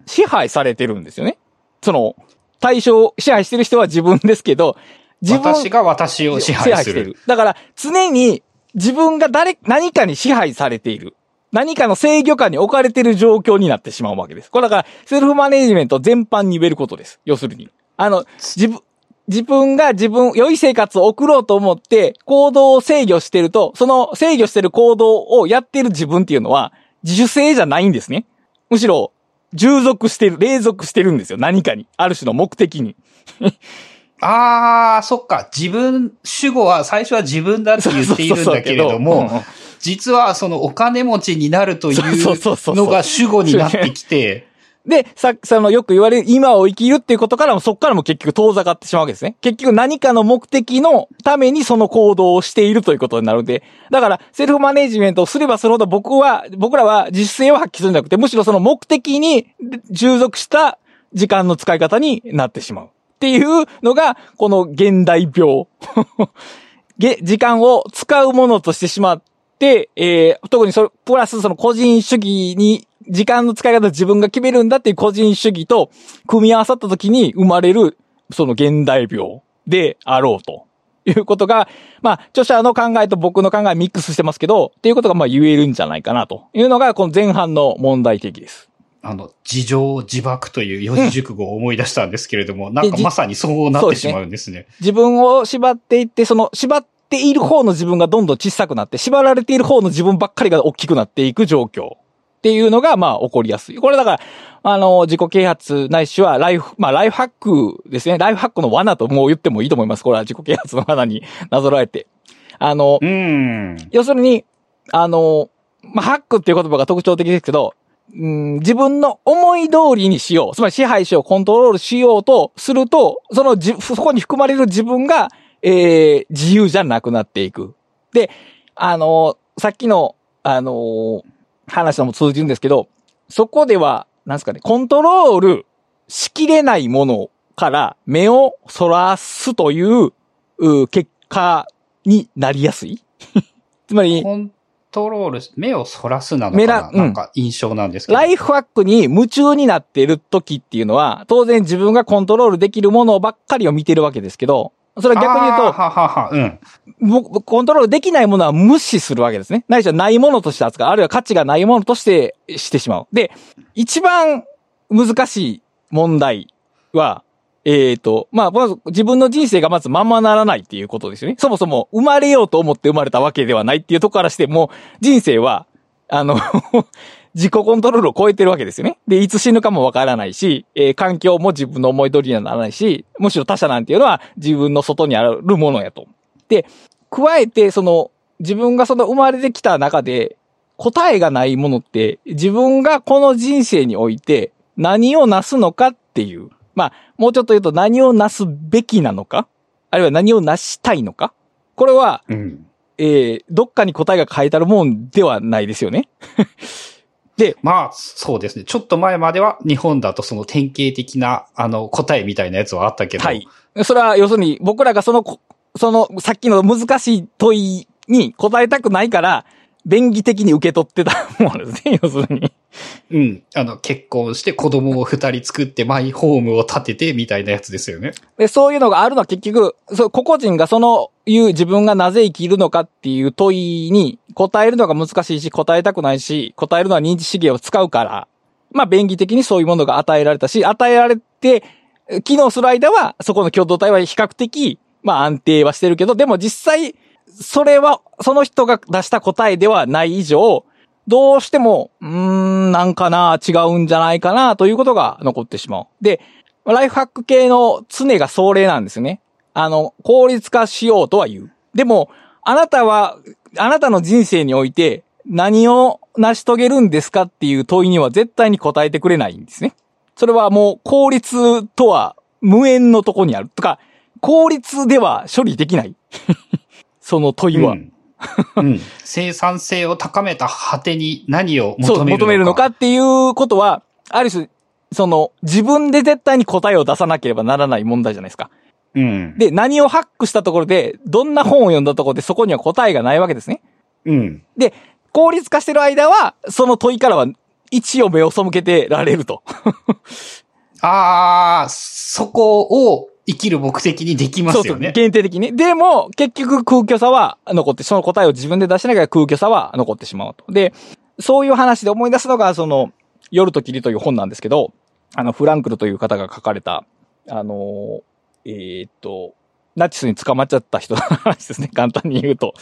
支配されてるんですよね。その対象、支配してる人は自分ですけど、自分。私が私を支配する。だから常に自分が誰、何かに支配されている。何かの制御下に置かれている状況になってしまうわけです。これだから、セルフマネジメント全般に言えることです。要するに。あの、自分、自分が自分、良い生活を送ろうと思って行動を制御してると、その制御してる行動をやってる自分っていうのは自主性じゃないんですね。むしろ、従属してる、隷属してるんですよ。何かに。ある種の目的に。[LAUGHS] ああ、そっか。自分、主語は最初は自分だって言っているんだけれども、実はそのお金持ちになるというのが主語になってきて、[LAUGHS] で、さ、そのよく言われる今を生きるっていうことからもそっからも結局遠ざかってしまうわけですね。結局何かの目的のためにその行動をしているということになるので、だからセルフマネジメントをすればするほど僕は、僕らは自主性を発揮するんじゃなくて、むしろその目的に従属した時間の使い方になってしまう。っていうのが、この現代病。[LAUGHS] 時間を使うものとしてしまって、えー、特にそれ、プラスその個人主義に、時間の使い方自分が決めるんだっていう個人主義と組み合わさった時に生まれる、その現代病であろうと。いうことが、まあ、著者の考えと僕の考えミックスしてますけど、っていうことがまあ言えるんじゃないかなというのが、この前半の問題的です。あの、自情自爆という四字熟語を思い出したんですけれども、うん、なんかまさにそうなってしまうんですね。自分を縛っていって、その縛っている方の自分がどんどん小さくなって、縛られている方の自分ばっかりが大きくなっていく状況っていうのが、まあ、起こりやすい。これだから、あの、自己啓発ないしは、ライフ、[LAUGHS] まあ、ライフハックですね。ライフハックの罠ともう言ってもいいと思います。これは自己啓発の罠になぞらえて。あの、うん。要するに、あの、まあ、ハックっていう言葉が特徴的ですけど、うん、自分の思い通りにしよう。つまり支配しよう、コントロールしようとすると、そのじ、そこに含まれる自分が、えー、自由じゃなくなっていく。で、あの、さっきの、あの、話とも通じるんですけど、そこでは、なんですかね、コントロールしきれないものから目をそらすという、う結果になりやすい [LAUGHS] つまり、コントロール、目をそらすなの目からな、うんなんか印象なんですけど。ライフハックに夢中になっている時っていうのは、当然自分がコントロールできるものばっかりを見てるわけですけど、それは逆に言うと、ははは、うん。もコントロールできないものは無視するわけですね。ないしはないものとして扱う。あるいは価値がないものとしてしてしまう。で、一番難しい問題は、えっ、と、まあ、まず自分の人生がまずままならないっていうことですよね。そもそも生まれようと思って生まれたわけではないっていうところからしても、人生は、あの、自己コントロールを超えてるわけですよね。で、いつ死ぬかもわからないし、えー環境も自分の思い通りにはならないし、むしろ他者なんていうのは自分の外にあるものやと。で、加えて、その、自分がその生まれてきた中で、答えがないものって、自分がこの人生において何をなすのかっていう。まあ、もうちょっと言うと何をなすべきなのか？あるいは何をなしたいのか？これは、うん。えー、どっかに答えが書いてあるもんではないですよね。でまあ、そうですね。ちょっと前までは日本だとその典型的な、あの、答えみたいなやつはあったけど。はい。それは要するに僕らがその、そのさっきの難しい問いに答えたくないから、便宜的に受け取ってたもんですね、要するに。うん。あの、結婚して子供を二人作ってマイホームを建ててみたいなやつですよね。で、そういうのがあるのは結局、そう、個々人がそのいう自分がなぜ生きるのかっていう問いに答えるのが難しいし、答えたくないし、答えるのは認知資源を使うから、まあ便宜的にそういうものが与えられたし、与えられて、機能する間は、そこの共同体は比較的、まあ安定はしてるけど、でも実際、それは、その人が出した答えではない以上、どうしても、うーん、なんかな、違うんじゃないかな、ということが残ってしまう。で、ライフハック系の常が壮麗なんですよね。あの、効率化しようとは言う。でも、あなたは、あなたの人生において何を成し遂げるんですかっていう問いには絶対に答えてくれないんですね。それはもう効率とは無縁のとこにある。とか、効率では処理できない。[LAUGHS] その問いは。うん。うん。[LAUGHS] 生産性を高めた果てに何を求めるのか。求めるのかっていうことは、ある種、その、自分で絶対に答えを出さなければならない問題じゃないですか。うん。で、何をハックしたところで、どんな本を読んだところでそこには答えがないわけですね。うん。で、効率化してる間は、その問いからは一応目を背けてられると。[LAUGHS] ああ、そこを生きる目的にできまそうそう、すよね。限定的に。でも、結局空虚さは残って、その答えを自分で出しながら空虚さは残ってしまうと。で、そういう話で思い出すのが、その、夜と霧という本なんですけど、あの、フランクルという方が書かれた、あの、えーっと、ナチスに捕まっちゃった人の話ですね。簡単に言うと。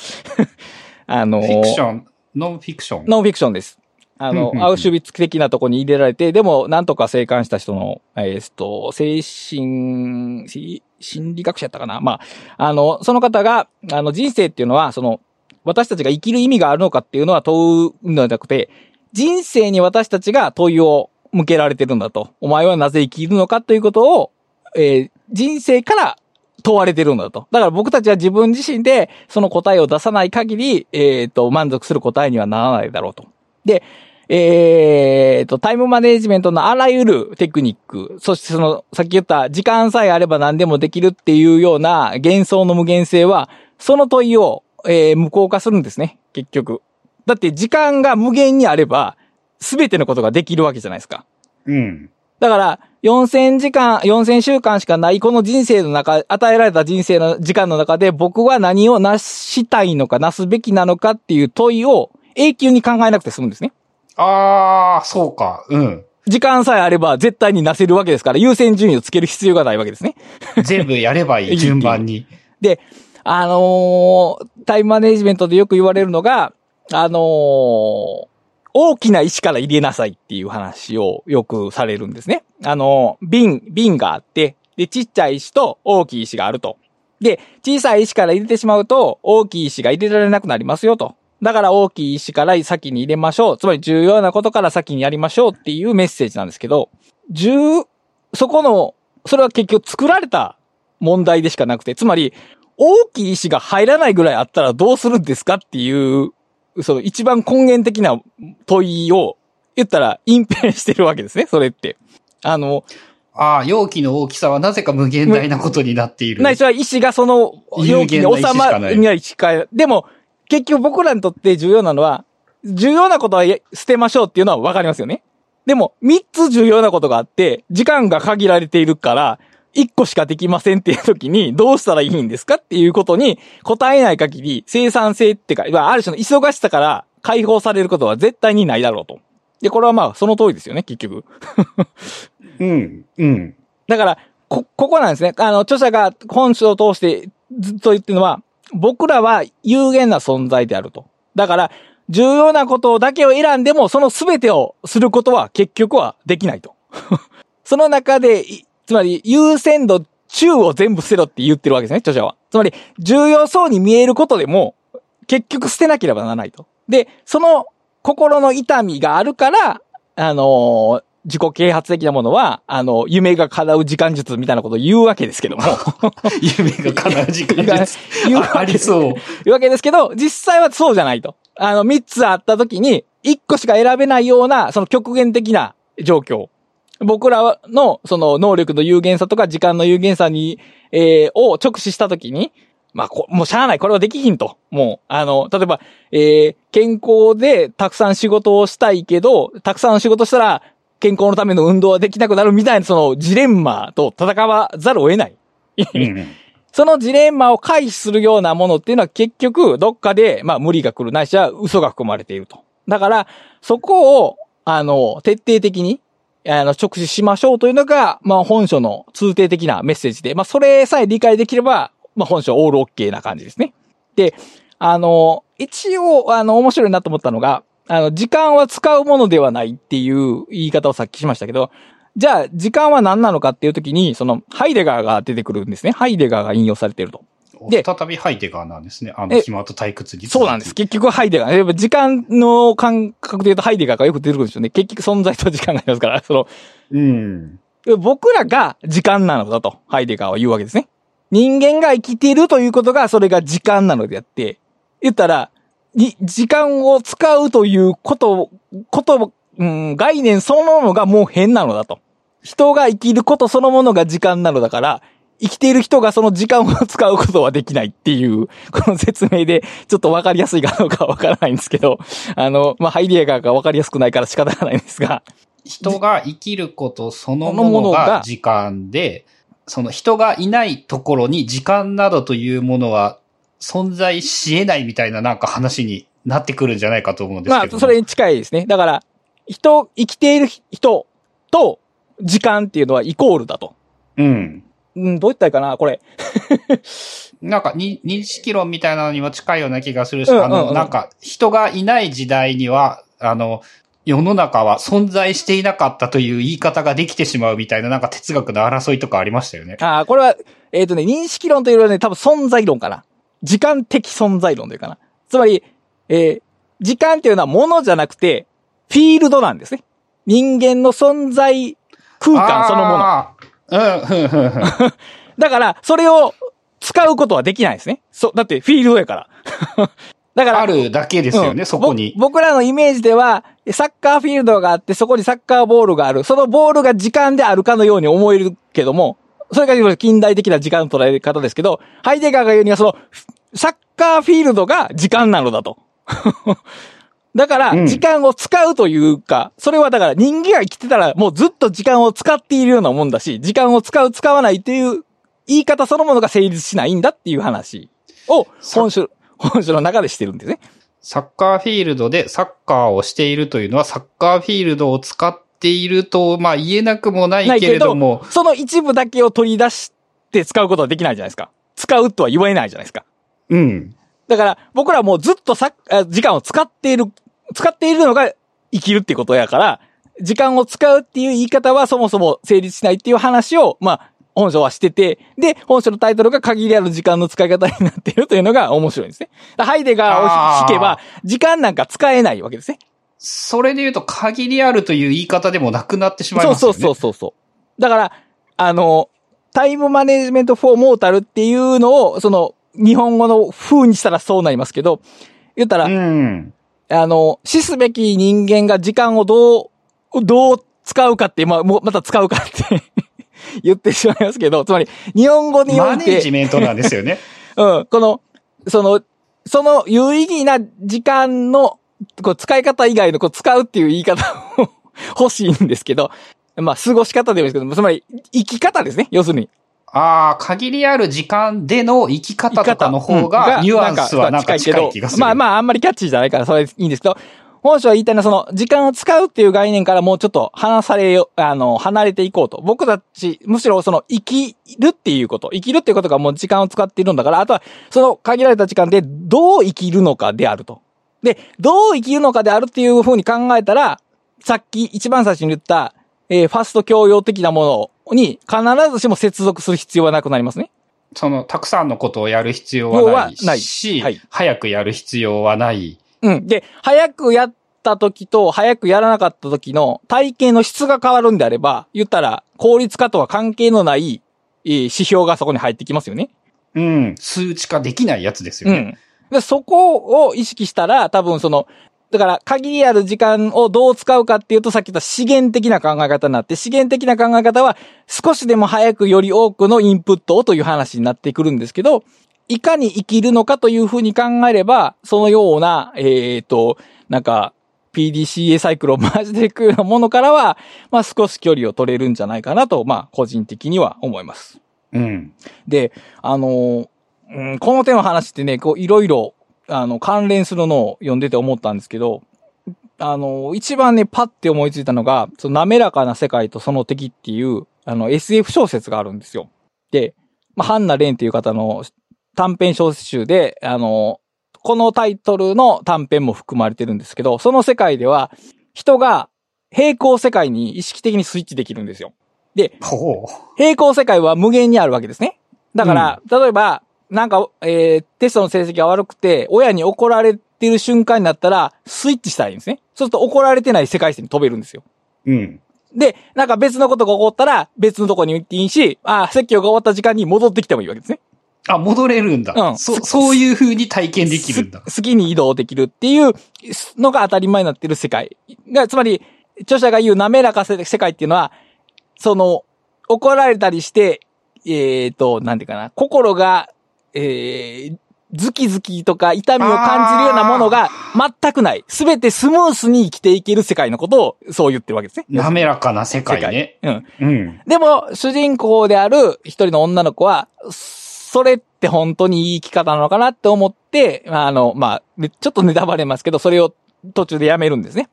[LAUGHS] あの、フィクション、ノンフィクション。ノンフィクションです。あのアウシュビッツ的なとこに入れられて、でも、なんとか生還した人の、えーっと、精神、し心理学者やったかな？まあ、あの、その方が、あの、人生っていうのは、その、私たちが生きる意味があるのかっていうのは問うのではなくて、人生に私たちが問いを向けられてるんだと。お前はなぜ生きるのかということを、えー人生から問われてるんだと。だから僕たちは自分自身でその答えを出さない限り、えっ、と、満足する答えにはならないだろうと。で、えっ、と、タイムマネジメントのあらゆるテクニック、そしてその、さっき言った時間さえあれば何でもできるっていうような幻想の無限性は、その問いを、えー無効化するんですね、結局。だって時間が無限にあれば、すべてのことができるわけじゃないですか。うん。だから、4000時間、4000週間しかないこの人生の中、与えられた人生の時間の中で僕は何をなしたいのか、なすべきなのかっていう問いを永久に考えなくて済むんですね。ああ、そうか。うん。時間さえあれば絶対になせるわけですから、優先順位をつける必要がないわけですね。全部やればいい、[LAUGHS] 順番に。で、あのータイムマネジメントでよく言われるのが、あのー大きな石から入れなさいっていう話をよくされるんですね。あのー瓶、瓶があって、で、ちっちゃい石と大きい石があると。で、小さい石から入れてしまうと、大きい石が入れられなくなりますよと。だから大きい石から先に入れましょう。つまり重要なことから先にやりましょうっていうメッセージなんですけど、重、そこの、それは結局作られた問題でしかなくて、つまり、大きい石が入らないぐらいあったらどうするんですかっていう、その一番根源的な問いを言ったら隠蔽してるわけですね、それって。あの、ああ、容器の大きさはなぜか無限大なことになっている。ないしは石がその容器に収まるにはしか、でも、結局僕らにとって重要なのは、重要なことは捨てましょうっていうのはわかりますよね。でも、三つ重要なことがあって、時間が限られているから、一個しかできませんっていう時に、どうしたらいいんですかっていうことに答えない限り、生産性ってか、まあある種の忙しさから解放されることは絶対にないだろうと。で、これはまあ、その通りですよね、結局。[LAUGHS] うん、うん。だから、こ、ここなんですね。あの、著者が本書を通してずっと言ってるのは、僕らは有限な存在であると。だから、重要なことだけを選んでも、その全てをすることは結局はできないと。[LAUGHS] その中で、つまり優先度中を全部捨てろって言ってるわけですね、著者は。つまり、重要そうに見えることでも、結局捨てなければならないと。で、その心の痛みがあるから、あのー自己啓発的なものは、あの、夢が叶う時間術みたいなことを言うわけですけども。[LAUGHS] 夢が叶う時間 [LAUGHS] です。言うあありそう。言うわけですけど、実際はそうじゃないと。あの、三つあった時に、一個しか選べないような、その極限的な状況。僕らの、その、能力の有限さとか時間の有限さに、えー、を直視した時に、まあ、こもうしゃあない、これはできひんと。もう、あの、例えば、えー、健康でたくさん仕事をしたいけど、たくさん仕事したら、健康のための運動はできなくなるみたいな、そのジレンマと戦わざるを得ない。うん。[LAUGHS] そのジレンマを回避するようなものっていうのは結局、どっかで、まあ無理が来るないしは嘘が含まれていると。だから、そこを、あの、徹底的に、あの、直視しましょうというのが、まあ本書の通定的なメッセージで、まあそれさえ理解できれば、まあ本書オールオッケーな感じですね。で、あの、一応、あの、面白いなと思ったのが、あの、時間は使うものではないっていう言い方をさっきしましたけど、じゃあ、時間は何なのかっていう時に、その、ハイデガーが出てくるんですね。ハイデガーが引用されていると。で再びハイデガーなんですね。あの、え暇と退屈に。そうなんです。。結局ハイデガー。やっぱ時間の感覚で言うとハイデガーがよく出てくるんですよね。結局存在と時間がありますから、その、うん。僕らが時間なのだと、ハイデガーは言うわけですね。人間が生きているということが、それが時間なのであって、言ったら、に、時間を使うということ、こと、うん、概念そのものがもう変なのだと。人が生きることそのものが時間なのだから、生きている人がその時間を使うことはできないっていう、[LAUGHS] この説明で、ちょっとわかりやすいかどうかわからないんですけど、あの、まあ、ハイディガーがわかりやすくないから仕方がないんですが、人が生きることそのものが時間で、その人がいないところに時間などというものは存在し得ないみたいななんか話になってくるんじゃないかと思うんですけど。まあ、それに近いですね。だから、人、生きている人と時間っていうのはイコールだと。うん。うん、どう言ったらいいかな、これ。[LAUGHS] なんかに認識論みたいなのにも近いような気がするし、うんうんうんあの、なんか人がいない時代には、あの、世の中は存在していなかったという言い方ができてしまうみたいななんか哲学の争いとかありましたよね。ああ、これは、えっ、とね、認識論というよりはね、多分存在論かな。時間的存在論というかな。つまり、えー時間っていうのは物じゃなくて、フィールドなんですね。人間の存在空間そのもの。うん。[LAUGHS] だから、それを使うことはできないですね。そう、だってフィールドやから。[LAUGHS] だから、あるだけですよね、うんそこに。ぼ僕らのイメージでは、サッカーフィールドがあって、そこにサッカーボールがある。そのボールが時間であるかのように思えるけども、それが近代的な時間の捉え方ですけど、ハイデガーが言うには、その、サッカーフィールドが時間なのだと。[LAUGHS] だから、うん時間を使うというか、それはだから人間が生きてたらもうずっと時間を使っているようなもんだし、時間を使う、使わないっていう言い方そのものが成立しないんだっていう話を本書、[LAUGHS] 本書の中でしてるんですね。サッカーフィールドでサッカーをしているというのは、サッカーフィールドを使っていると、まあ言えなくもないけれども、その一部だけを取り出して使うことはできないじゃないですか。使うとは言われないじゃないですか。うん。だから、僕らはもうずっとさ、あ時間を使っている、使っているのが生きるってことやから、時間を使うっていう言い方はそもそも成立しないっていう話を、まあ、本書はしてて、で、本書のタイトルが限りある時間の使い方になっているというのが面白いんですね。ハイデガーを引けば、時間なんか使えないわけですね。それで言うと、限りあるという言い方でもなくなってしまいますよね。そうそうそうそう。だから、あの、タイムマネジメントフォーモータルっていうのを、その、日本語の風にしたらそうなりますけど、言ったら、うん。あの、死すべき人間が時間をどう、どう使うかって、まあ、もうまた使うかって [LAUGHS] 言ってしまいますけど、つまり、日本語においマネージて、メントなんですよね。[LAUGHS] うん、この、その、その有意義な時間の、こう使い方以外のこう使うっていう言い方を [LAUGHS] 欲しいんですけど、まあ、過ごし方でもいいですけど、つまり、生き方ですね、要するに。ああ、限りある時間での生き方とかの方うんが、ニュアンスはなんか近い気がする。まあまあ、あんまりキャッチーじゃないから、それいいんですけど、本書は言いたいのは、その、時間を使うっていう概念からもうちょっと離されよ、あの、離れていこうと。僕たち、むしろその、生きるっていうこと、生きるっていうことがもう時間を使っているんだから、あとは、その限られた時間でどう生きるのかであると。で、どう生きるのかであるっていうふうに考えたら、さっき一番最初に言った、えーファスト教養的なものに必ずしも接続する必要はなくなりますね。その、たくさんのことをやる必要要はないし、はい早くやる必要はない。うん。で、早くやった時と早くやらなかった時の体験の質が変わるんであれば、言ったら効率化とは関係のないえー指標がそこに入ってきますよね。うん。数値化できないやつですよね。うん。で、そこを意識したら、多分その、だから、限りある時間をどう使うかっていうと、さっき言った資源的な考え方になって、資源的な考え方は、少しでも早くより多くのインプットをという話になってくるんですけど、いかに生きるのかというふうに考えれば、そのような、えっ、と、なんか、PDCA サイクルを回していくようなものからは、まあ少し距離を取れるんじゃないかなと、まあ個人的には思います。うん。で、あのーうん、この手の話ってね、こう、いろいろ、あの、関連するのを読んでて思ったんですけど、あのー一番ね、パッて思いついたのが、その滑らかな世界とその敵っていう、あの、SF 小説があるんですよ。で、まあ、ハンナ・レンっていう方の短編小説集で、あのーこのタイトルの短編も含まれてるんですけど、その世界では、人が平行世界に意識的にスイッチできるんですよ。で、ほ平行世界は無限にあるわけですね。だから、例えば、なんか、えー、テストの成績が悪くて、親に怒られてる瞬間になったら、スイッチしたらいいんですね。そうすると怒られてない世界線に飛べるんですよ。う。うん。で、なんか別のことが起こったら、別のとこに行っていいし、あ、説教が終わった時間に戻ってきてもいいわけですね。あ、戻れるんだ。うんそ、そういう風に体験できるんだ。す好きに移動できるっていうのが当たり前になってる世界。が、つまり、著者が言う滑らかせ世界っていうのは、その、怒られたりして、えっ、と、なんていうかな、心が、えー、ズキズキとか痛みを感じるようなものが全くない。すべてスムースに生きていける世界のことをそう言ってるわけですね。滑らかな世界ね。うん。うん。でも、主人公である一人の女の子は、それって本当にいい生き方なのかなって思って、まああの、まあ、ねちょっとネタバレますけど、それを途中でやめるんですね。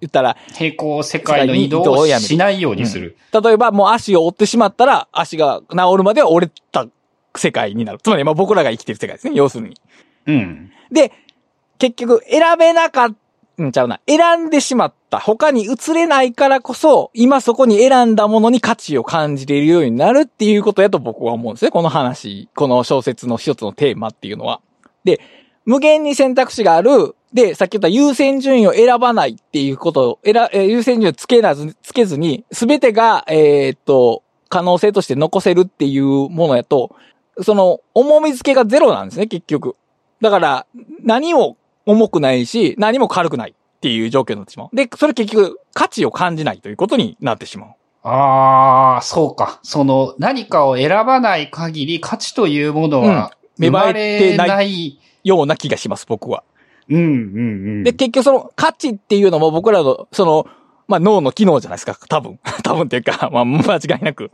言ったら、平行世界の移動をしないようにする。例えばもう足を折ってしまったら、足が治るまでは折れた世界になる。つまり、まあ僕らが生きてる世界ですね。要するに。うん。で、結局選べなかった、んちゃうな。選んでしまった。他に移れないからこそ、今そこに選んだものに価値を感じれるようになるっていうことやと僕は思うんですね。この話、この小説の一つのテーマっていうのは。で、無限に選択肢がある。で、さっき言った優先順位を選ばないっていうことを、選、えー優先順位をつけなず、つけずに、すべてが、えーっと、可能性として残せるっていうものやと、その、重み付けがゼロなんですね、結局。だから、何も重くないし、何も軽くないっていう状況になってしまう。で、それ結局、価値を感じないということになってしまう。ああ、そうか。その、何かを選ばない限り価値というものはうん生まれない。ような気がします、僕は。うん、うん、うん。で、結局その価値っていうのも僕らの、その、まあ脳の機能じゃないですか、多分。[LAUGHS] 多分っていうか、まあ間違いなく。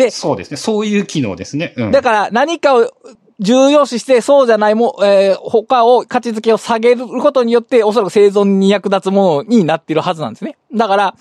で、そうですね。そういう機能ですね。うん。だから何かを重要視してそうじゃないも、えー他を価値づけを下げることによっておそらく生存に役立つものになっているはずなんですね。だから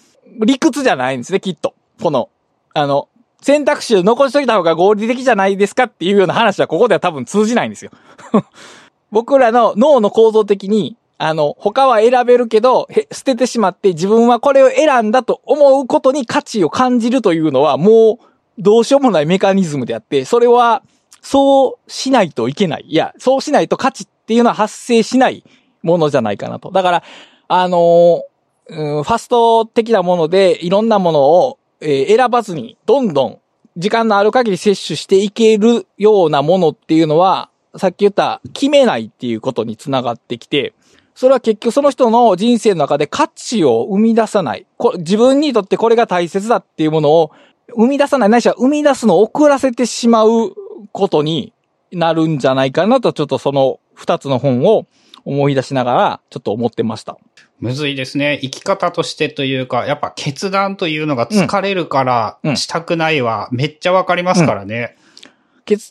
理屈じゃないんですね、きっと。この、あの、選択肢を残しといた方が合理的じゃないですかっていうような話はここでは多分通じないんですよ。[LAUGHS] 僕らの脳の構造的に、あの、他は選べるけど、捨ててしまって自分はこれを選んだと思うことに価値を感じるというのはもうどうしようもないメカニズムであって、それはそうしないといけない。いや、そうしないと価値っていうのは発生しないものじゃないかなと。だから、あのうん、ファスト的なものでいろんなものを、えー、選ばずにどんどん時間のある限り摂取していけるようなものっていうのは、さっき言った決めないっていうことにつながってきて、それは結局その人の人生の中で価値を生み出さない。自分にとってこれが大切だっていうものを生み出さない、ないしは生み出すのを遅らせてしまうことになるんじゃないかなと、ちょっとその二つの本を思い出しながら、ちょっと思ってました。むずいですね。生き方としてというか、やっぱ決断というのが疲れるからしたくないはめっちゃわかりますからね。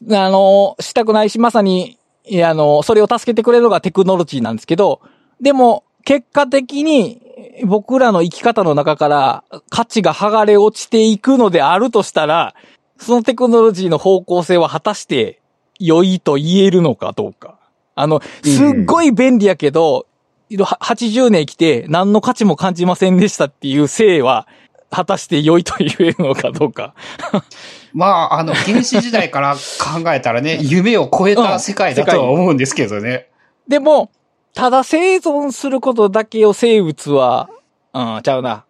うん、あの、したくないし、まさに、いや、あの、それを助けてくれるのがテクノロジーなんですけど、でも、結果的に僕らの生き方の中から価値が剥がれ落ちていくのであるとしたら、そのテクノロジーの方向性は果たして良いと言えるのかどうか。あの、すっごい便利やけど、うん、80年生きて何の価値も感じませんでしたっていう性は、果たして良いと言えるのかどうか。[LAUGHS] まあ、あの、原始時代から考えたらね、夢を超えた世界だとは思うんですけどね。でも、ただ生存することだけを生物は、うん、ちゃうな。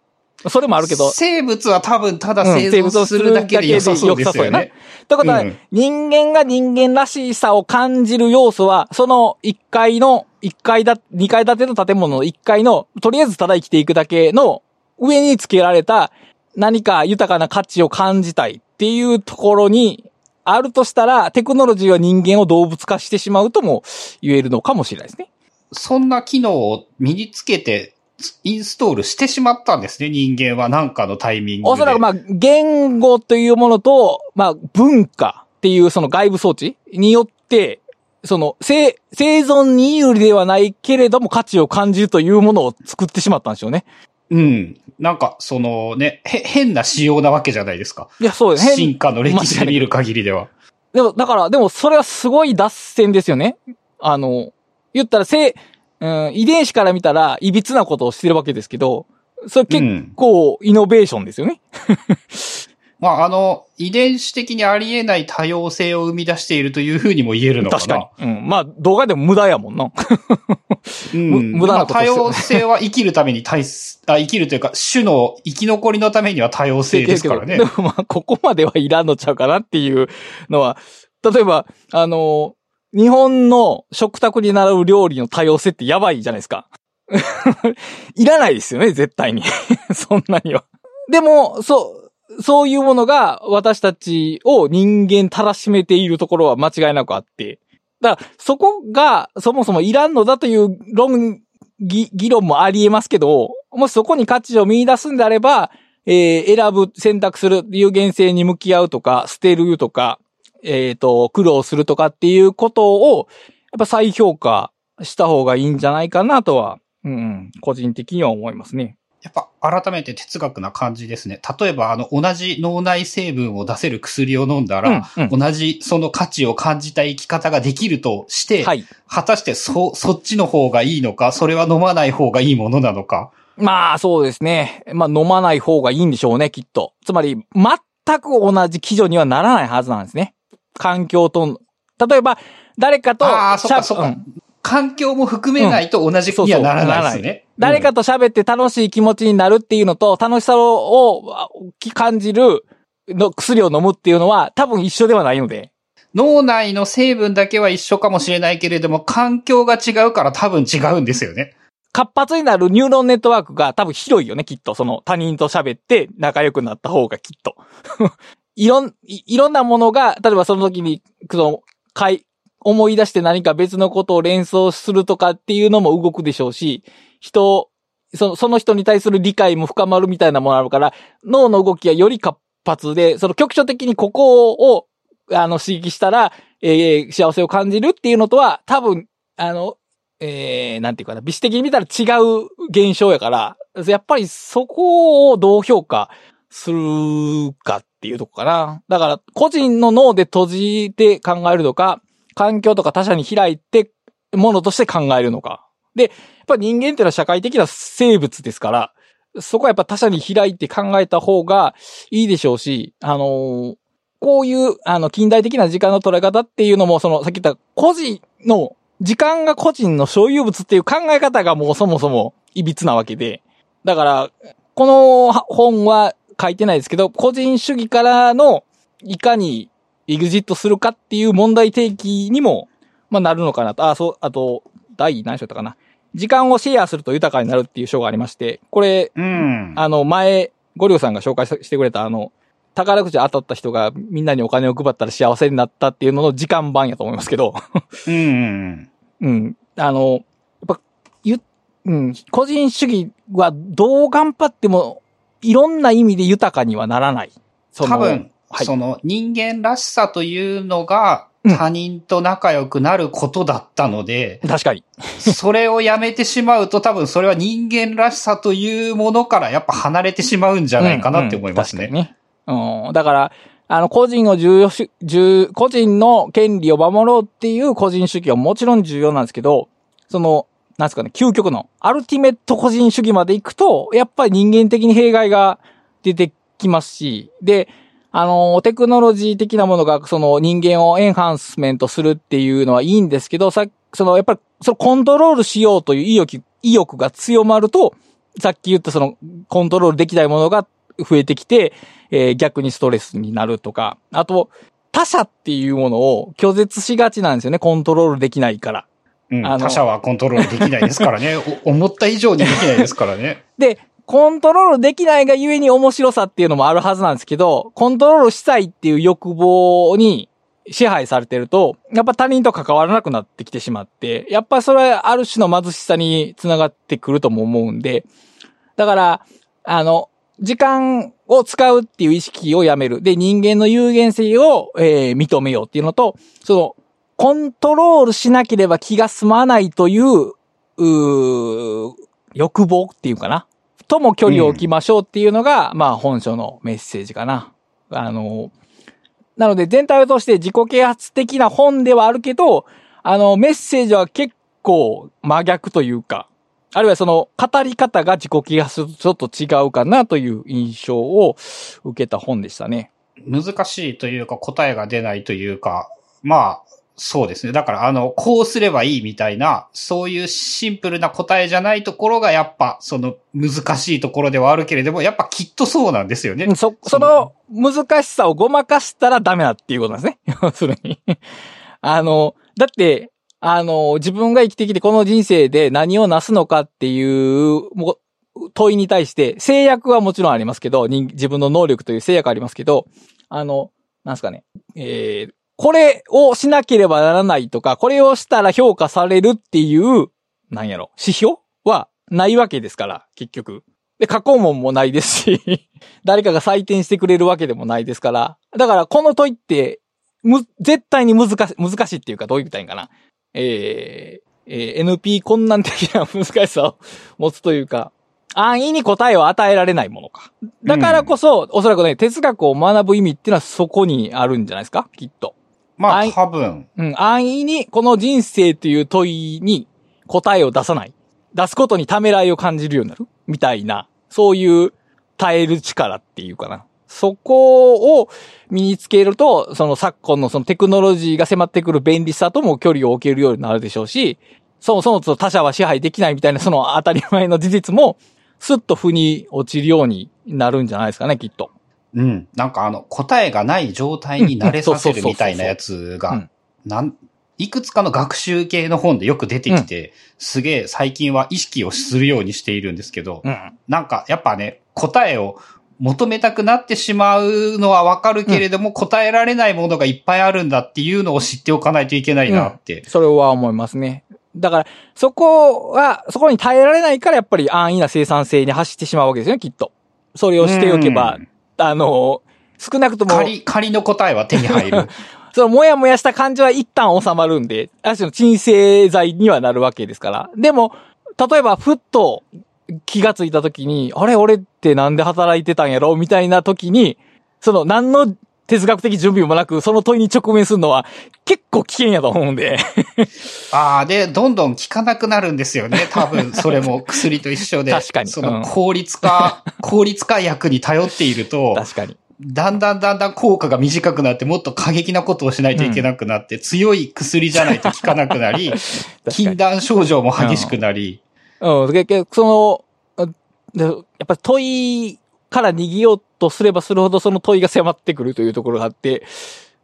それもあるけど。生物は多分ただ生存するだけで良さそうですよね。ということは、うん、人間が人間らしさを感じる要素は、その1階の、1階だ、2階建ての建物の1階の、とりあえずただ生きていくだけの上につけられた何か豊かな価値を感じたいっていうところにあるとしたら、テクノロジーは人間を動物化してしまうとも言えるのかもしれないですね。そんな機能を身につけてインストールしてしまったんですね、人間は何かのタイミングで。おそらくまあ、言語というものと、まあ、文化っていうその外部装置によって、その、生、生存に有利ではないけれども価値を感じるというものを作ってしまったんでしょうね。うん。なんか、そのね、へ、変な仕様なわけじゃないですか。いや、そうですね。進化の歴史で見る限りでは。でも、だから、でもそれはすごい脱線ですよね。あの、言ったら、せ、うん、遺伝子から見たら、いびつなことをしてるわけですけど、それ結構、イノベーションですよね。[LAUGHS] まあ、あの、遺伝子的にありえない多様性を生み出しているというふうにも言えるのかな。確かに。うん。まあ、動画でも無駄やもんな。うん、[LAUGHS] 無駄なこと、まあ、多様性は生きるために大 [LAUGHS] あ、生きるというか、種の生き残りのためには多様性ですからね。でもまあ、ここまではいらんのちゃうかなっていうのは、例えば、あの、日本の食卓に並ぶ料理の多様性ってやばいじゃないですか。[LAUGHS] いらないですよね、絶対に。[LAUGHS] そんなには。でも、そう、そういうものが私たちを人間たらしめているところは間違いなくあって。だから、そこがそもそもいらんのだという論、議論もあり得ますけど、もしそこに価値を見出すんであれば、えー、選ぶ、選択する、有限性に向き合うとか、捨てるとか、えっ、ー、と、苦労するとかっていうことを、やっぱ再評価した方がいいんじゃないかなとは、うん、個人的には思いますね。やっぱ改めて哲学な感じですね。例えば、あの、同じ脳内成分を出せる薬を飲んだら、うんうん、同じその価値を感じた生き方ができるとして、はい、果たしてそ、そっちの方がいいのか、それは飲まない方がいいものなのか。まあ、そうですね。まあ、飲まない方がいいんでしょうね、きっと。つまり、全く同じ基準にはならないはずなんですね。環境と、例えば、誰かと、ああ、そっかそっか、うん。環境も含めないと同じにはならないですね。誰かと喋って楽しい気持ちになるっていうのと、楽しさを感じるの薬を飲むっていうのは多分一緒ではないので。脳内の成分だけは一緒かもしれないけれども、環境が違うから多分違うんですよね。活発になるニューロンネットワークが多分広いよね、きっと。その他人と喋って仲良くなった方がきっと。いろん、いろんなものが、例えばその時に、その、かい、思い出して何か別のことを連想するとかっていうのも動くでしょうし、人、その、その人に対する理解も深まるみたいなものあるから、脳の動きがより活発で、その局所的にここを、あの、刺激したら、えー、幸せを感じるっていうのとは、多分、あの、えー、なんていうかな、美視的に見たら違う現象やから、やっぱりそこをどう評価するかっていうとこかな。だから、個人の脳で閉じて考えるのか、環境とか他者に開いて、ものとして考えるのか。で、やっぱ人間ってのは社会的な生物ですから、そこはやっぱ他者に開いて考えた方がいいでしょうし、あのーこういう、あの、近代的な時間の捉え方っていうのも、その、さっき言った個人の、時間が個人の所有物っていう考え方がもうそもそも歪なわけで。だから、この本は書いてないですけど、個人主義からの、いかにエグジットするかっていう問題提起にも、まあ、なるのかなと。あ、そう、あと、第何章だったかな。時間をシェアすると豊かになるっていう章がありまして、これ、うん。あの、前、ゴリョさんが紹介してくれた、あの、宝くじ当たった人がみんなにお金を配ったら幸せになったっていうのの時間版やと思いますけど、うん。うん。あの、やっぱ、ゆ、うん、個人主義はどう頑張っても、いろんな意味で豊かにはならない。その多分、はいその人間らしさというのがうん他人と仲良くなることだったので、確かに。それをやめてしまうと多分それは人間らしさというものからやっぱ離れてしまうんじゃないかなって思いますね。うんうん確かにね。うん。だから、あの、個人を重要し、重、個人の権利を守ろうっていう個人主義はもちろん重要なんですけど、その、なんすかね、究極の、アルティメット個人主義まで行くと、やっぱり人間的に弊害が出てきますし、で、あの、テクノロジー的なものが、その人間をエンハンスメントするっていうのはいいんですけど、さ、その、やっぱり、そのコントロールしようという意欲、意欲が強まると、さっき言ったその、コントロールできないものが増えてきて、えー逆にストレスになるとか、あと、他者っていうものを拒絶しがちなんですよね、コントロールできないから。うん他者はコントロールできないですからね。[LAUGHS] お思った以上にできないですからね。で、コントロールできないがゆえに面白さっていうのもあるはずなんですけど、コントロールしたいっていう欲望に支配されてると、やっぱ他人と関わらなくなってきてしまって、やっぱそれはある種の貧しさにつながってくるとも思うんで、だから、あの、時間を使うっていう意識をやめる。で、人間の有限性を、えー認めようっていうのと、その、コントロールしなければ気が済まないという、うー欲望っていうかな。とも距離を置きましょうっていうのが、まあ本書のメッセージかな。あの、なので全体を通して自己啓発的な本ではあるけど、あの、メッセージは結構真逆というか、あるいはその語り方が自己啓発とちょっと違うかなという印象を受けた本でしたね。難しいというか答えが出ないというか、まあ、そうですね。だから、あの、こうすればいいみたいな、そういうシンプルな答えじゃないところが、やっぱ、その、難しいところではあるけれども、やっぱきっとそうなんですよね。そ、その難しさをごまかしたらダメだっていうことなんですね。[LAUGHS] 要するに。あの、だって、あの、自分が生きてきてこの人生で何をなすのかっていう、もう問いに対して制約はもちろんありますけど、人自分の能力という制約ありますけど、あの、なんすかね、えー、これをしなければならないとか、これをしたら評価されるっていう、なんやろ、指標はないわけですから、結局。で、過去問もないですし、[LAUGHS] 誰かが採点してくれるわけでもないですから。だから、この問いって、む、絶対に難し、難しいっていうか、どう言ったいんかな。えー、えー NP 困難的な [LAUGHS] 難しさを持つというか、安易に答えを与えられないものか。だからこそ、おそらくね、哲学を学ぶ意味っていうのはそこにあるんじゃないですか？きっと。まあ、はい多分。うん、安易にこの人生という問いに答えを出さない。出すことにためらいを感じるようになるみたいな、そういう耐える力っていうかな。そこを身につけると、その昨今のそのテクノロジーが迫ってくる便利さとも距離を置けるようになるでしょうし、そもそも他者は支配できないみたいなその当たり前の事実も、スッと腑に落ちるようになるんじゃないですかね、きっと。うん。なんかあの、答えがない状態に慣れさせうんうんるみたいなやつうがん、なん、いくつかの学習系の本でよく出てきて、すげえ最近は意識をするようにしているんですけど、うん。なんかやっぱね、答えを求めたくなってしまうのはわかるけれども、答えられないものがいっぱいあるんだっていうのを知っておかないといけないなって。それは思いますね。だから、そこは、そこに耐えられないから、やっぱり安易な生産性に走ってしまうわけですよね、きっと。それをしておけばうん、あの、少なくとも、仮、仮の答えは手に入る。[LAUGHS] そのもやもやした感じは一旦収まるんで、ある種の鎮静剤にはなるわけですから。でも、例えば、ふっと気がついた時に、あれ、俺ってなんで働いてたんやろみたいな時に、その、何の哲学的準備もなく、その問いに直面するのは結構危険やと思うんで。ああ、で、どんどん効かなくなるんですよね。多分、それも [LAUGHS] 薬と一緒で。確かにその効率化、効率化薬に頼っていると、[LAUGHS] 確かに。だんだんだんだん効果が短くなって、もっと過激なことをしないといけなくなって、強い薬じゃないと効かなくなり、[LAUGHS] 禁断症状も激しくなり。うん、結局、その、でやっぱり問いから逃げようとすればするほどその問いが迫ってくるというところがあって、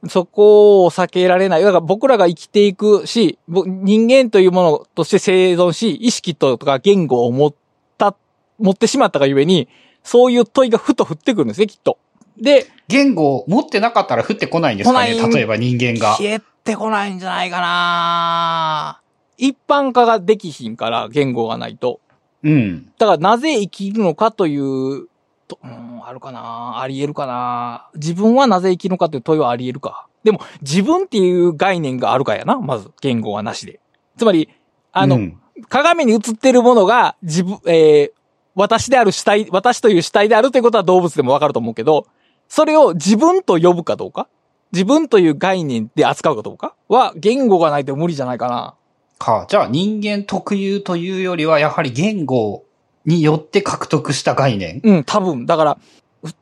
そこを避けられない。だから僕らが生きていくし、ぼ人間というものとして生存し、意識とか言語を持った、持ってしまったがゆえに、そういう問いがふと降ってくるんですね、きっと。で、言語を持ってなかったら降ってこないんですかね例えば人間が。消えてこないんじゃないかな一般化ができひんから、言語がないと。うん。だからなぜ生きるのかという、とうん、あるかなあり得るかな自分はなぜ生きるのかという問いはあり得るか。でも、自分っていう概念があるかやな、まず、言語はなしで。つまり、あの、うん鏡に映ってるものが自分、えー、私である主体、私という主体であるということは動物でもわかると思うけど、それを自分と呼ぶかどうか？自分という概念で扱うかどうか？は言語がないと無理じゃないかな。か。じゃあ人間特有というよりは、やはり言語によって獲得した概念？うん、多分。だから、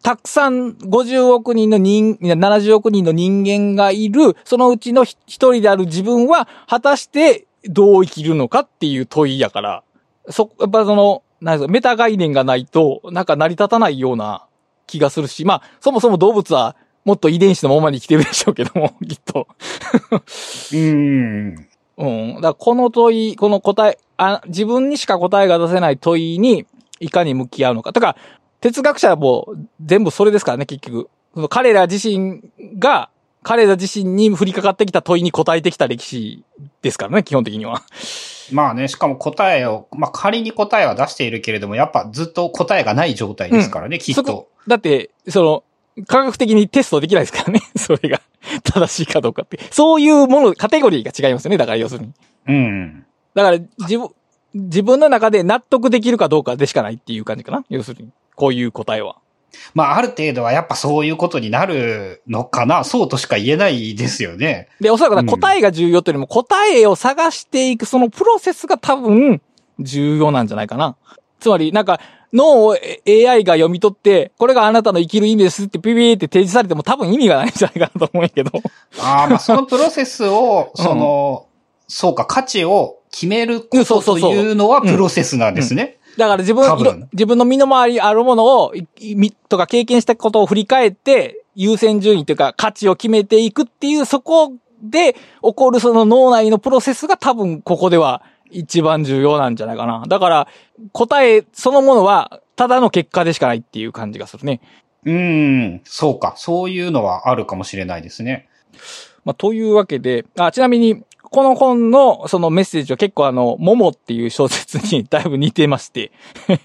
たくさん50億人の人、いや70億人の人間がいる、そのうちのひ一人である自分は、果たしてどう生きるのかっていう問いやから、そ、やっぱその、なんですか、メタ概念がないと、なんか成り立たないような気がするし、まあ、そもそも動物は、もっと遺伝子のままに生きてるでしょうけども、きっと。うん。うん。だからこの問い、この答え、あ、自分にしか答えが出せない問いに、いかに向き合うのか。とか、哲学者はもう全部それですからね、結局。その彼ら自身が、彼ら自身に降りかかってきた問いに答えてきた歴史ですからね、基本的には。まあね、しかも答えを、まあ仮に答えは出しているけれども、やっぱずっと答えがない状態ですからね、きっ。そことだって、その、科学的にテストできないですからね、[LAUGHS] それが [LAUGHS] 正しいかどうかって。そういうもの、カテゴリーが違いますよね、だから要するに。うん。だから、自分、自分の中で納得できるかどうかでしかないっていう感じかな。要するに。こういう答えは。まあある程度はやっぱそういうことになるのかな、そうとしか言えないですよね。で、おそらく答えが重要というよりも、答えを探していくそのプロセスが多分重要なんじゃないかな。つまり、なんか、脳を AI が読み取って、これがあなたの生きる意味ですってピピーって提示されても多分意味がないんじゃないかなと思うんやけど。ああ、まあそのプロセスを、うんその、そうか、価値を決めるうんことというのはプロセスなんですね。だから自分自分の身の回りにあるものを、みとか経験したことを振り返って、優先順位というか価値を決めていくっていう、そこで起こるその脳内のプロセスが多分ここでは一番重要なんじゃないかな。だから、答えそのものは、ただの結果でしかないっていう感じがするね。うーん、そうか、そういうのはあるかもしれないですね。まあ、というわけで、あ、ちなみに、この本のそのメッセージは結構あの、モモっていう小説に [LAUGHS] だいぶ似てまして、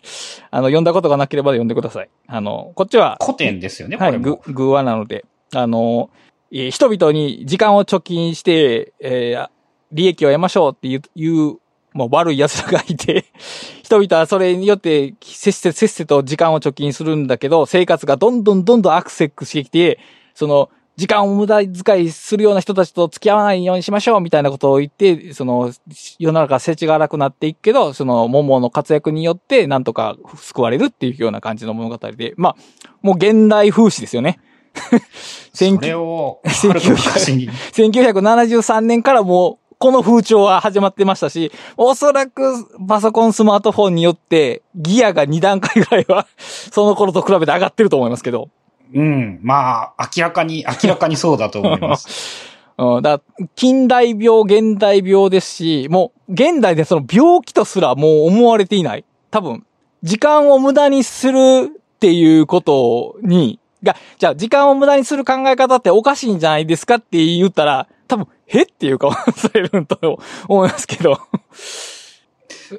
[LAUGHS] あの、読んだことがなければ読んでください。あの、こっちは、古典ですよね、こはい。ぐ、偶話なので、あの、えー人々に時間を貯金して、えー利益を得ましょうっていう、いう、もう悪い奴らがいて、[LAUGHS] 人々はそれによって、せっせ、せっせと時間を貯金するんだけど、生活がどんどんどんどんアクセスしてきて、その、時間を無駄遣いするような人たちと付き合わないようにしましょうみたいなことを言って、その、世の中世知が荒くなっていくけど、その、桃の活躍によって、なんとか救われるっていうような感じの物語で、まあ、もう現代風刺ですよね。[LAUGHS] それを、はるか昔に。[LAUGHS] 1973年からもう、この風潮は始まってましたし、おそらくパソコン、スマートフォンによって、ギアが2段階ぐらいは、[LAUGHS] その頃と比べて上がってると思いますけど。うん、まあ、明らかに、明らかにそうだと思います。[LAUGHS] うん、だ近代病、現代病ですし、もう、現代でその病気とすらもう思われていない。多分、時間を無駄にするっていうことに、が、じゃあ時間を無駄にする考え方っておかしいんじゃないですかって言ったら、多分、へっていう顔されると思いますけど。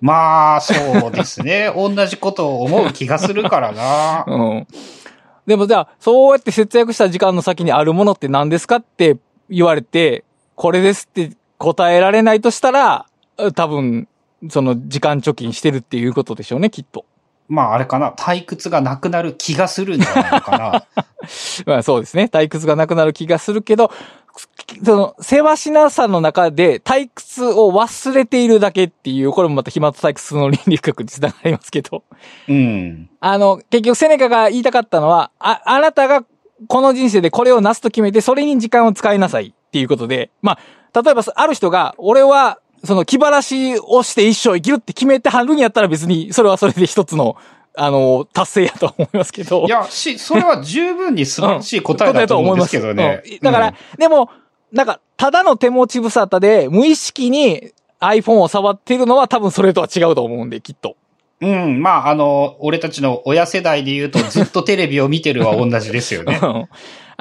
まあ、そうですね。同じことを思う気がするからな。[LAUGHS] うん。でもじゃあ、そうやって節約した時間の先にあるものって何ですかって言われて、これですって答えられないとしたら、多分、その時間貯金してるっていうことでしょうね、きっと。まああれかな、退屈がなくなる気がするんじゃないのかな。[LAUGHS] まあそうですね。退屈がなくなる気がするけど、その、せわしなさの中で退屈を忘れているだけっていう、これもまた暇と退屈の倫理学につながりますけど。うん。あの、結局セネカが言いたかったのは、あ、あなたがこの人生でこれをなすと決めて、それに時間を使いなさいっていうことで、まあ、例えばある人が、俺は、その気晴らしをして一生生きるって決めてはるんやったら別に、それはそれで一つの、あの、達成やと思いますけど。いや、し、それは十分に素晴らしい答えだと思うんですけどね。うんだから、でも、なんか、ただの手持ち無沙汰で、無意識に iPhone を触っているのは多分それとは違うと思うんで、きっと。うん、うん、まあ、あの、俺たちの親世代で言うと [LAUGHS] ずっとテレビを見てるは同じですよね。[LAUGHS] うん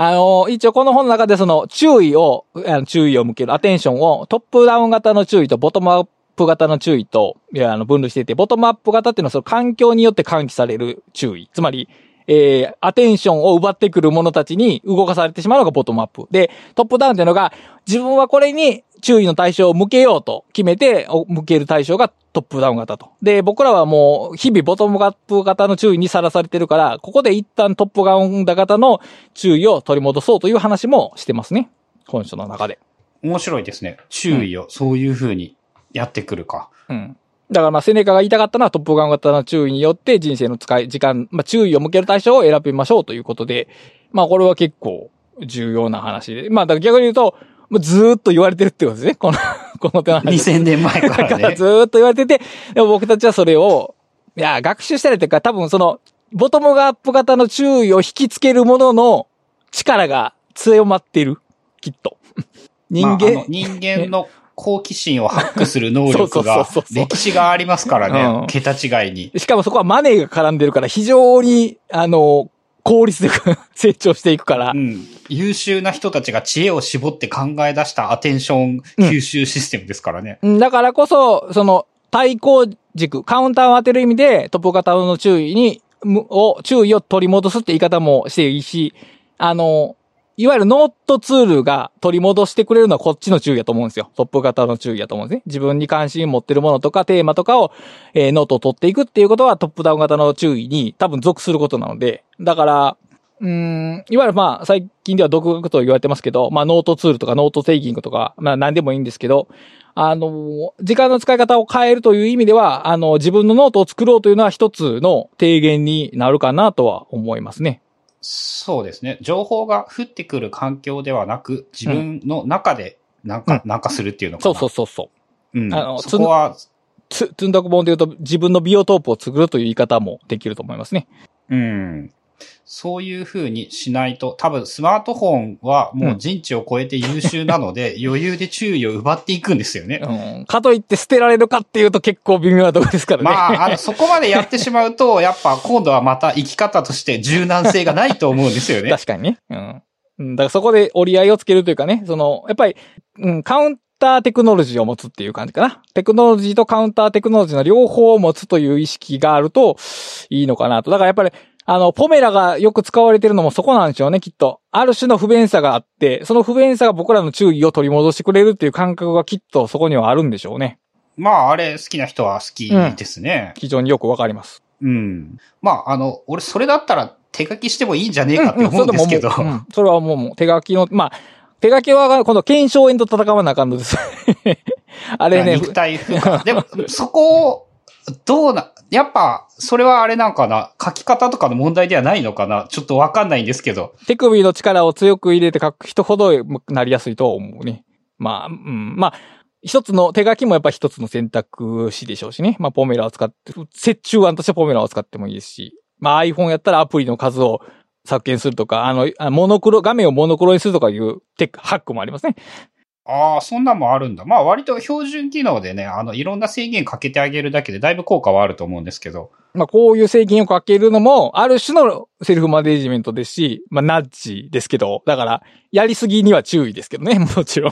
あの、一応この本の中でその注意を、あの注意を向ける、アテンションをトップダウン型の注意とボトムアップ型の注意と、いや、あの、分類していて、ボトムアップ型っていうのはその環境によって喚起される注意。つまり、えー、アテンションを奪ってくる者たちに動かされてしまうのがボトムアップ。で、トップダウンっていうのが、自分はこれに注意の対象を向けようと決めて、お向ける対象がトップダウン型と。で、僕らはもう、日々ボトムアップ型の注意にさらされてるから、ここで一旦トップダウン型の注意を取り戻そうという話もしてますね。本書の中で。面白いですね。注意を、そういう風にやってくるか。うん。だからまあ、セネカが言いたかったのはトップガン型の注意によって人生の使い、時間、まあ注意を向ける対象を選びましょうということで、まあこれは結構重要な話で。まあだから逆に言うと、もうずーっと言われてるってことですね。この、[LAUGHS] この手の話。2000年前かだかららねず。ーっと言われてて、でも僕たちはそれを、いや、学習したりというか、多分その、ボトムアップ型の注意を引きつけるものの力が強まっている。きっと。人まあ人間の [LAUGHS] 好奇心をハックする能力が [LAUGHS] 歴史がありますからうんね。桁違いに。しかもそこはマネーが絡んでるから非常に、あの、効率で成長していくからう。ん。優秀な人たちが知恵を絞って考え出したアテンション吸収システムですからね。うんだからこそ、その、対抗軸、カウンターを当てる意味で、トップ型の注意に、むを、注意を取り戻すって言い方もしていいし、あの、いわゆるノートツールが取り戻してくれるのはこっちの注意だと思うんですよ。トップ型の注意だと思うんですね。自分に関心持ってるものとかテーマとかを、えーノートを取っていくっていうことはトップダウン型の注意に多分属することなので、だから、うーん、いわゆるまあ、最近では独学と言われてますけど、まあ、ノートツールとかノートテイキングとか、まあ、何でもいいんですけど、あの、時間の使い方を変えるという意味では、あの、自分のノートを作ろうというのは一つの提言になるかなとは思いますね。そうですね。情報が降ってくる環境ではなく、自分の中でなんか、なんかするっていうのかそうな。そうそうそう。うん。あのそこは、つ、積んどく本で言うと自分のビオトープを作るという言い方もできると思いますね。うん。そういう風にしないと、多分スマートフォンはもう人知を超えて優秀なので、[LAUGHS] 余裕で注意を奪っていくんですよね。うん。かといって捨てられるかっていうと結構微妙なところですからね。まあ、あの、[LAUGHS] そこまでやってしまうと、やっぱ今度はまた生き方として柔軟性がないと思うんですよね。[LAUGHS] 確かにね。うん。うんだからそこで折り合いをつけるというかね、その、やっぱり、うん、カウンターテクノロジーを持つっていう感じかな。テクノロジーとカウンターテクノロジーの両方を持つという意識があるといいのかなと。だからやっぱり、あの、ポメラがよく使われてるのもそこなんでしょうね、きっと。ある種の不便さがあって、その不便さが僕らの注意を取り戻してくれるっていう感覚がきっとそこにはあるんでしょうね。まあ、あれ好きな人は好きですね。非常によくわかります。うん。まあ、あの、俺それだったら手書きしてもいいんじゃねえかって思うんですけど。それでももううんそれはもうもう手書きの、まあ、手書きは今度検証炎と戦わなあかんのです。[LAUGHS] あれね、肉体。でも、そこを、どうな、やっぱ、それはあれなんかな？書き方とかの問題ではないのかな？ちょっとわかんないんですけど。手首の力を強く入れて書く人ほどなりやすいと思うね。まあ、うん、まあ、一つの手書きもやっぱ一つの選択肢でしょうしね。まあ、ポメラを使って、折衷案としてポメラを使ってもいいですし、まあ iPhone やったらアプリの数を削減するとか、あの、モノクロ、画面をモノクロにするとかいうテク、ハックもありますね。ああ、そんなんもあるんだ。まあ割と標準機能でね、あの、いろんな制限かけてあげるだけでだいぶ効果はあると思うんですけど。まあ、こういう制限をかけるのも、ある種のセルフマネージメントですし、まあ、ナッジですけど、だから、やりすぎには注意ですけどね、[LAUGHS] もちろ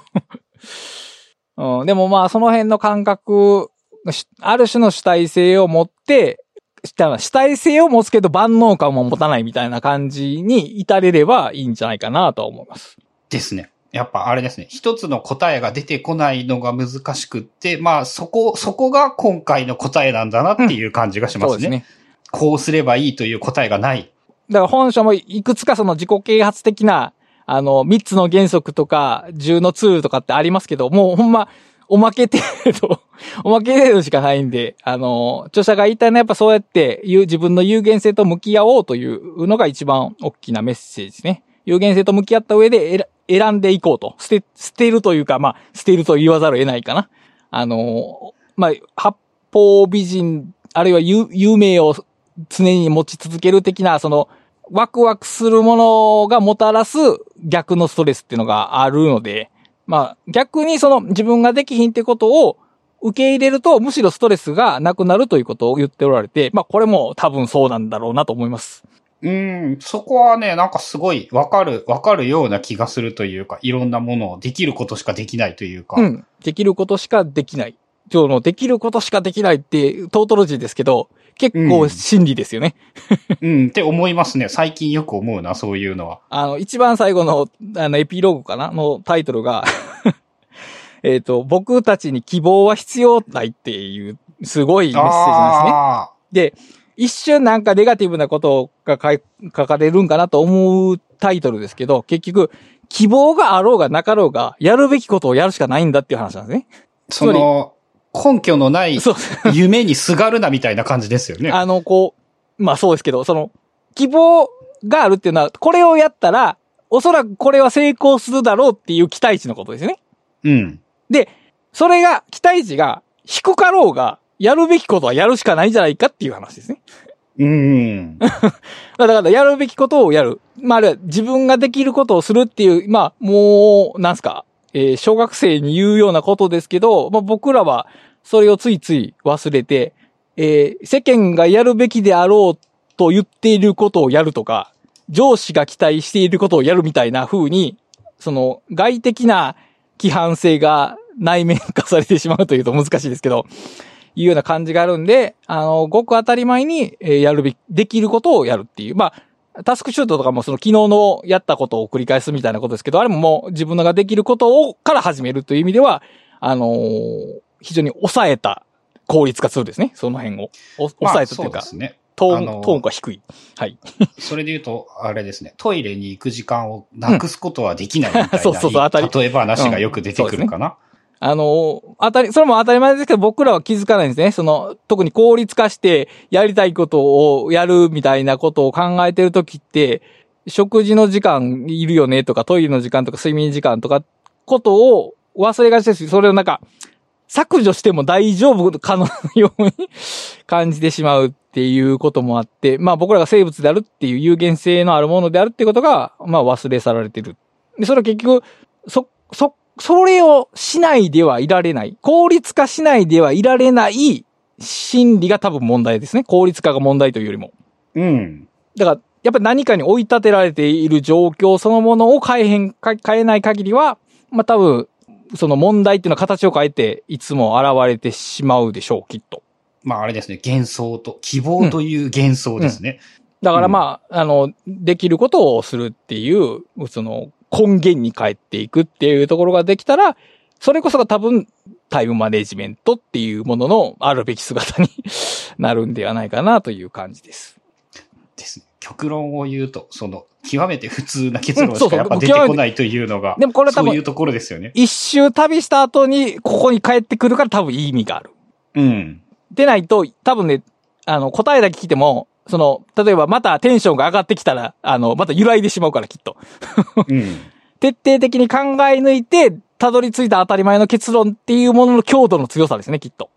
ん。うん、でもまあ、その辺の感覚、しある種の主体性を持って、主体性を持つけど万能感も持たないみたいな感じに至れればいいんじゃないかなと思います。ですね。やっぱあれですね。一つの答えが出てこないのが難しくって、まあそこ、そこが今回の答えなんだなっていう感じがしますね。そうですね。こうすればいいという答えがない。だから本書もいくつかその自己啓発的な、あの、三つの原則とか、10のツールとかってありますけど、もうほんま、おまけ程度、[LAUGHS] おまけ程度しかないんで、あの、著者が言いたいのはやっぱそうやって自分の有限性と向き合おうというのが一番大きなメッセージですね。有限性と向き合った上で選んでいこうと。捨て、捨てるというか、まあ、捨てると言わざるを得ないかな。あの、まあ、八方美人、あるいは有有名を常に持ち続ける的な、その、ワクワクするものがもたらす逆のストレスっていうのがあるので、まあ逆にその自分ができひんってことを受け入れるとむしろストレスがなくなるということを言っておられて、まあこれも多分そうなんだろうなと思います。うん、そこはね、なんかすごいわかる、わかるような気がするというか、いろんなものをできることしかできないというか。うん、できることしかできない。今日のできることしかできないってトートロジーですけど、結構真理ですよね。うん、って思いますね。最近よく思うな、そういうのは。あの、一番最後の、あの、エピローグかなのタイトルが [LAUGHS] えっと、僕たちに希望は必要ないっていう、すごいメッセージなんですね。で、一瞬なんかネガティブなことが書かれるんかなと思うタイトルですけど、結局、希望があろうがなかろうが、やるべきことをやるしかないんだっていう話なんですね。その、根拠のない夢にすがるなみたいな感じですよね。[LAUGHS] あの、こう、まあそうですけど、その、希望があるっていうのは、これをやったら、おそらくこれは成功するだろうっていう期待値のことですね。うん。で、それが、期待値が低かろうが、やるべきことはやるしかないんじゃないかっていう話ですね。うん。[LAUGHS] だから、やるべきことをやる。まあ、あるいは自分ができることをするっていう、まあ、もう、なんすか、えー、小学生に言うようなことですけど、まあ僕らは、それをついつい忘れて、えー、世間がやるべきであろうと言っていることをやるとか、上司が期待していることをやるみたいな風に、その外的な規範性が内面化されてしまうというと難しいですけど、いうような感じがあるんで、あの、ごく当たり前に、えやるべき、できることをやるっていう。まあ、タスクシュートとかもその昨日のやったことを繰り返すみたいなことですけど、あれももう自分のができることをから始めるという意味では、あのー、非常に抑えた効率化するですね。その辺を。抑えたというか。まあ、そうですね。トーン、トーンが低い。はい。[LAUGHS] それで言うと、あれですね、トイレに行く時間をなくすことはできないみたいな、うん、そうそうそう、当たり。例え話がよく出てくるかな。うんね、あの、当たり、それも当たり前ですけど、僕らは気づかないんですね。その、特に効率化して、やりたいことをやるみたいなことを考えてるときって、食事の時間いるよねとか、トイレの時間とか、睡眠時間とか、ことを忘れがちですし、それをなんか、削除しても大丈夫かのように感じてしまうっていうこともあって、まあ僕らが生物であるっていう有限性のあるものであるっていうことが、まあ忘れ去られてる。で、それは結局、そ、そ、それをしないではいられない。効率化しないではいられない心理が多分問題ですね。効率化が問題というよりも。うん。だから、やっぱり何かに追い立てられている状況そのものを変えへん、変えない限りは、まあ多分、その問題っていうのは形を変えて、いつも現れてしまうでしょう、きっと。まああれですね、幻想と、希望という幻想ですね。うんうん、だからまあ、あの、できることをするっていう、その根源に帰っていくっていうところができたら、それこそが多分タイムマネジメントっていうもののあるべき姿に [LAUGHS] なるんではないかなという感じです。ですね。極論を言うと、その、極めて普通な結論しかやっぱ出てこないというのが、でもこれ多分、そういうところですよね。一周旅した後に、ここに帰ってくるから多分いい意味がある。うん。でないと、多分ね、あの、答えだけ聞いても、その、例えばまたテンションが上がってきたら、あの、また揺らいでしまうから、きっと。うん、[LAUGHS] 徹底的に考え抜いて、たどり着いた当たり前の結論っていうものの強度の強さですね、きっと。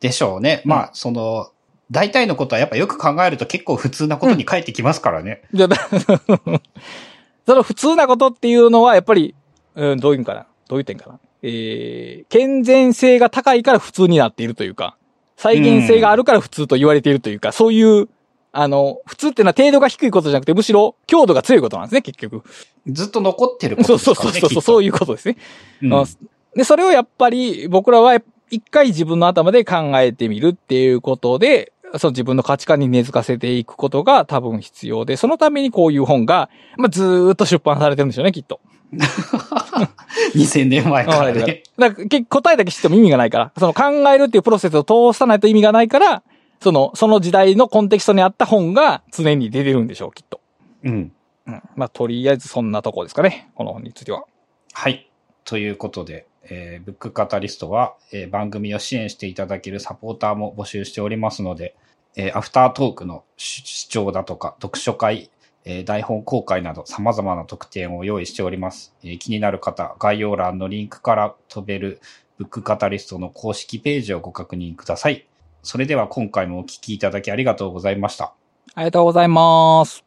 でしょうね。まあ、その、大体のことはやっぱよく考えると結構普通なことに返ってきますからね。じゃ [LAUGHS] その普通なことっていうのはやっぱり、うん、どういうんかな？どういう点かな？えー、健全性が高いから普通になっているというか、再現性があるから普通と言われているというか、そういう、あの、普通ってのは程度が低いことじゃなくて、むしろ強度が強いことなんですね、結局。ずっと残ってることですね。そうそうそう、そういうことですね。うん、で、それをやっぱり僕らは一回自分の頭で考えてみるっていうことで、その自分の価値観に根付かせていくことが多分必要で、そのためにこういう本が、まあ、ずーっと出版されてるんでしょうね、きっと。[LAUGHS] 2000年前からね。だから答えだけ知っても意味がないから、その考えるっていうプロセスを通さないと意味がないから、その、その時代のコンテキストにあった本が常に出てるんでしょう、きっと。うん。うん。まあ、とりあえずそんなとこですかね。この本については。はい。ということで、えーブックカタリストは、えー番組を支援していただけるサポーターも募集しておりますので、えーアフタートークの視視聴だとか、読書会、えー台本公開など様々な特典を用意しております。えー気になる方、概要欄のリンクから飛べるブックカタリストの公式ページをご確認ください。それでは今回もお聞きいただきありがとうございました。ありがとうございます。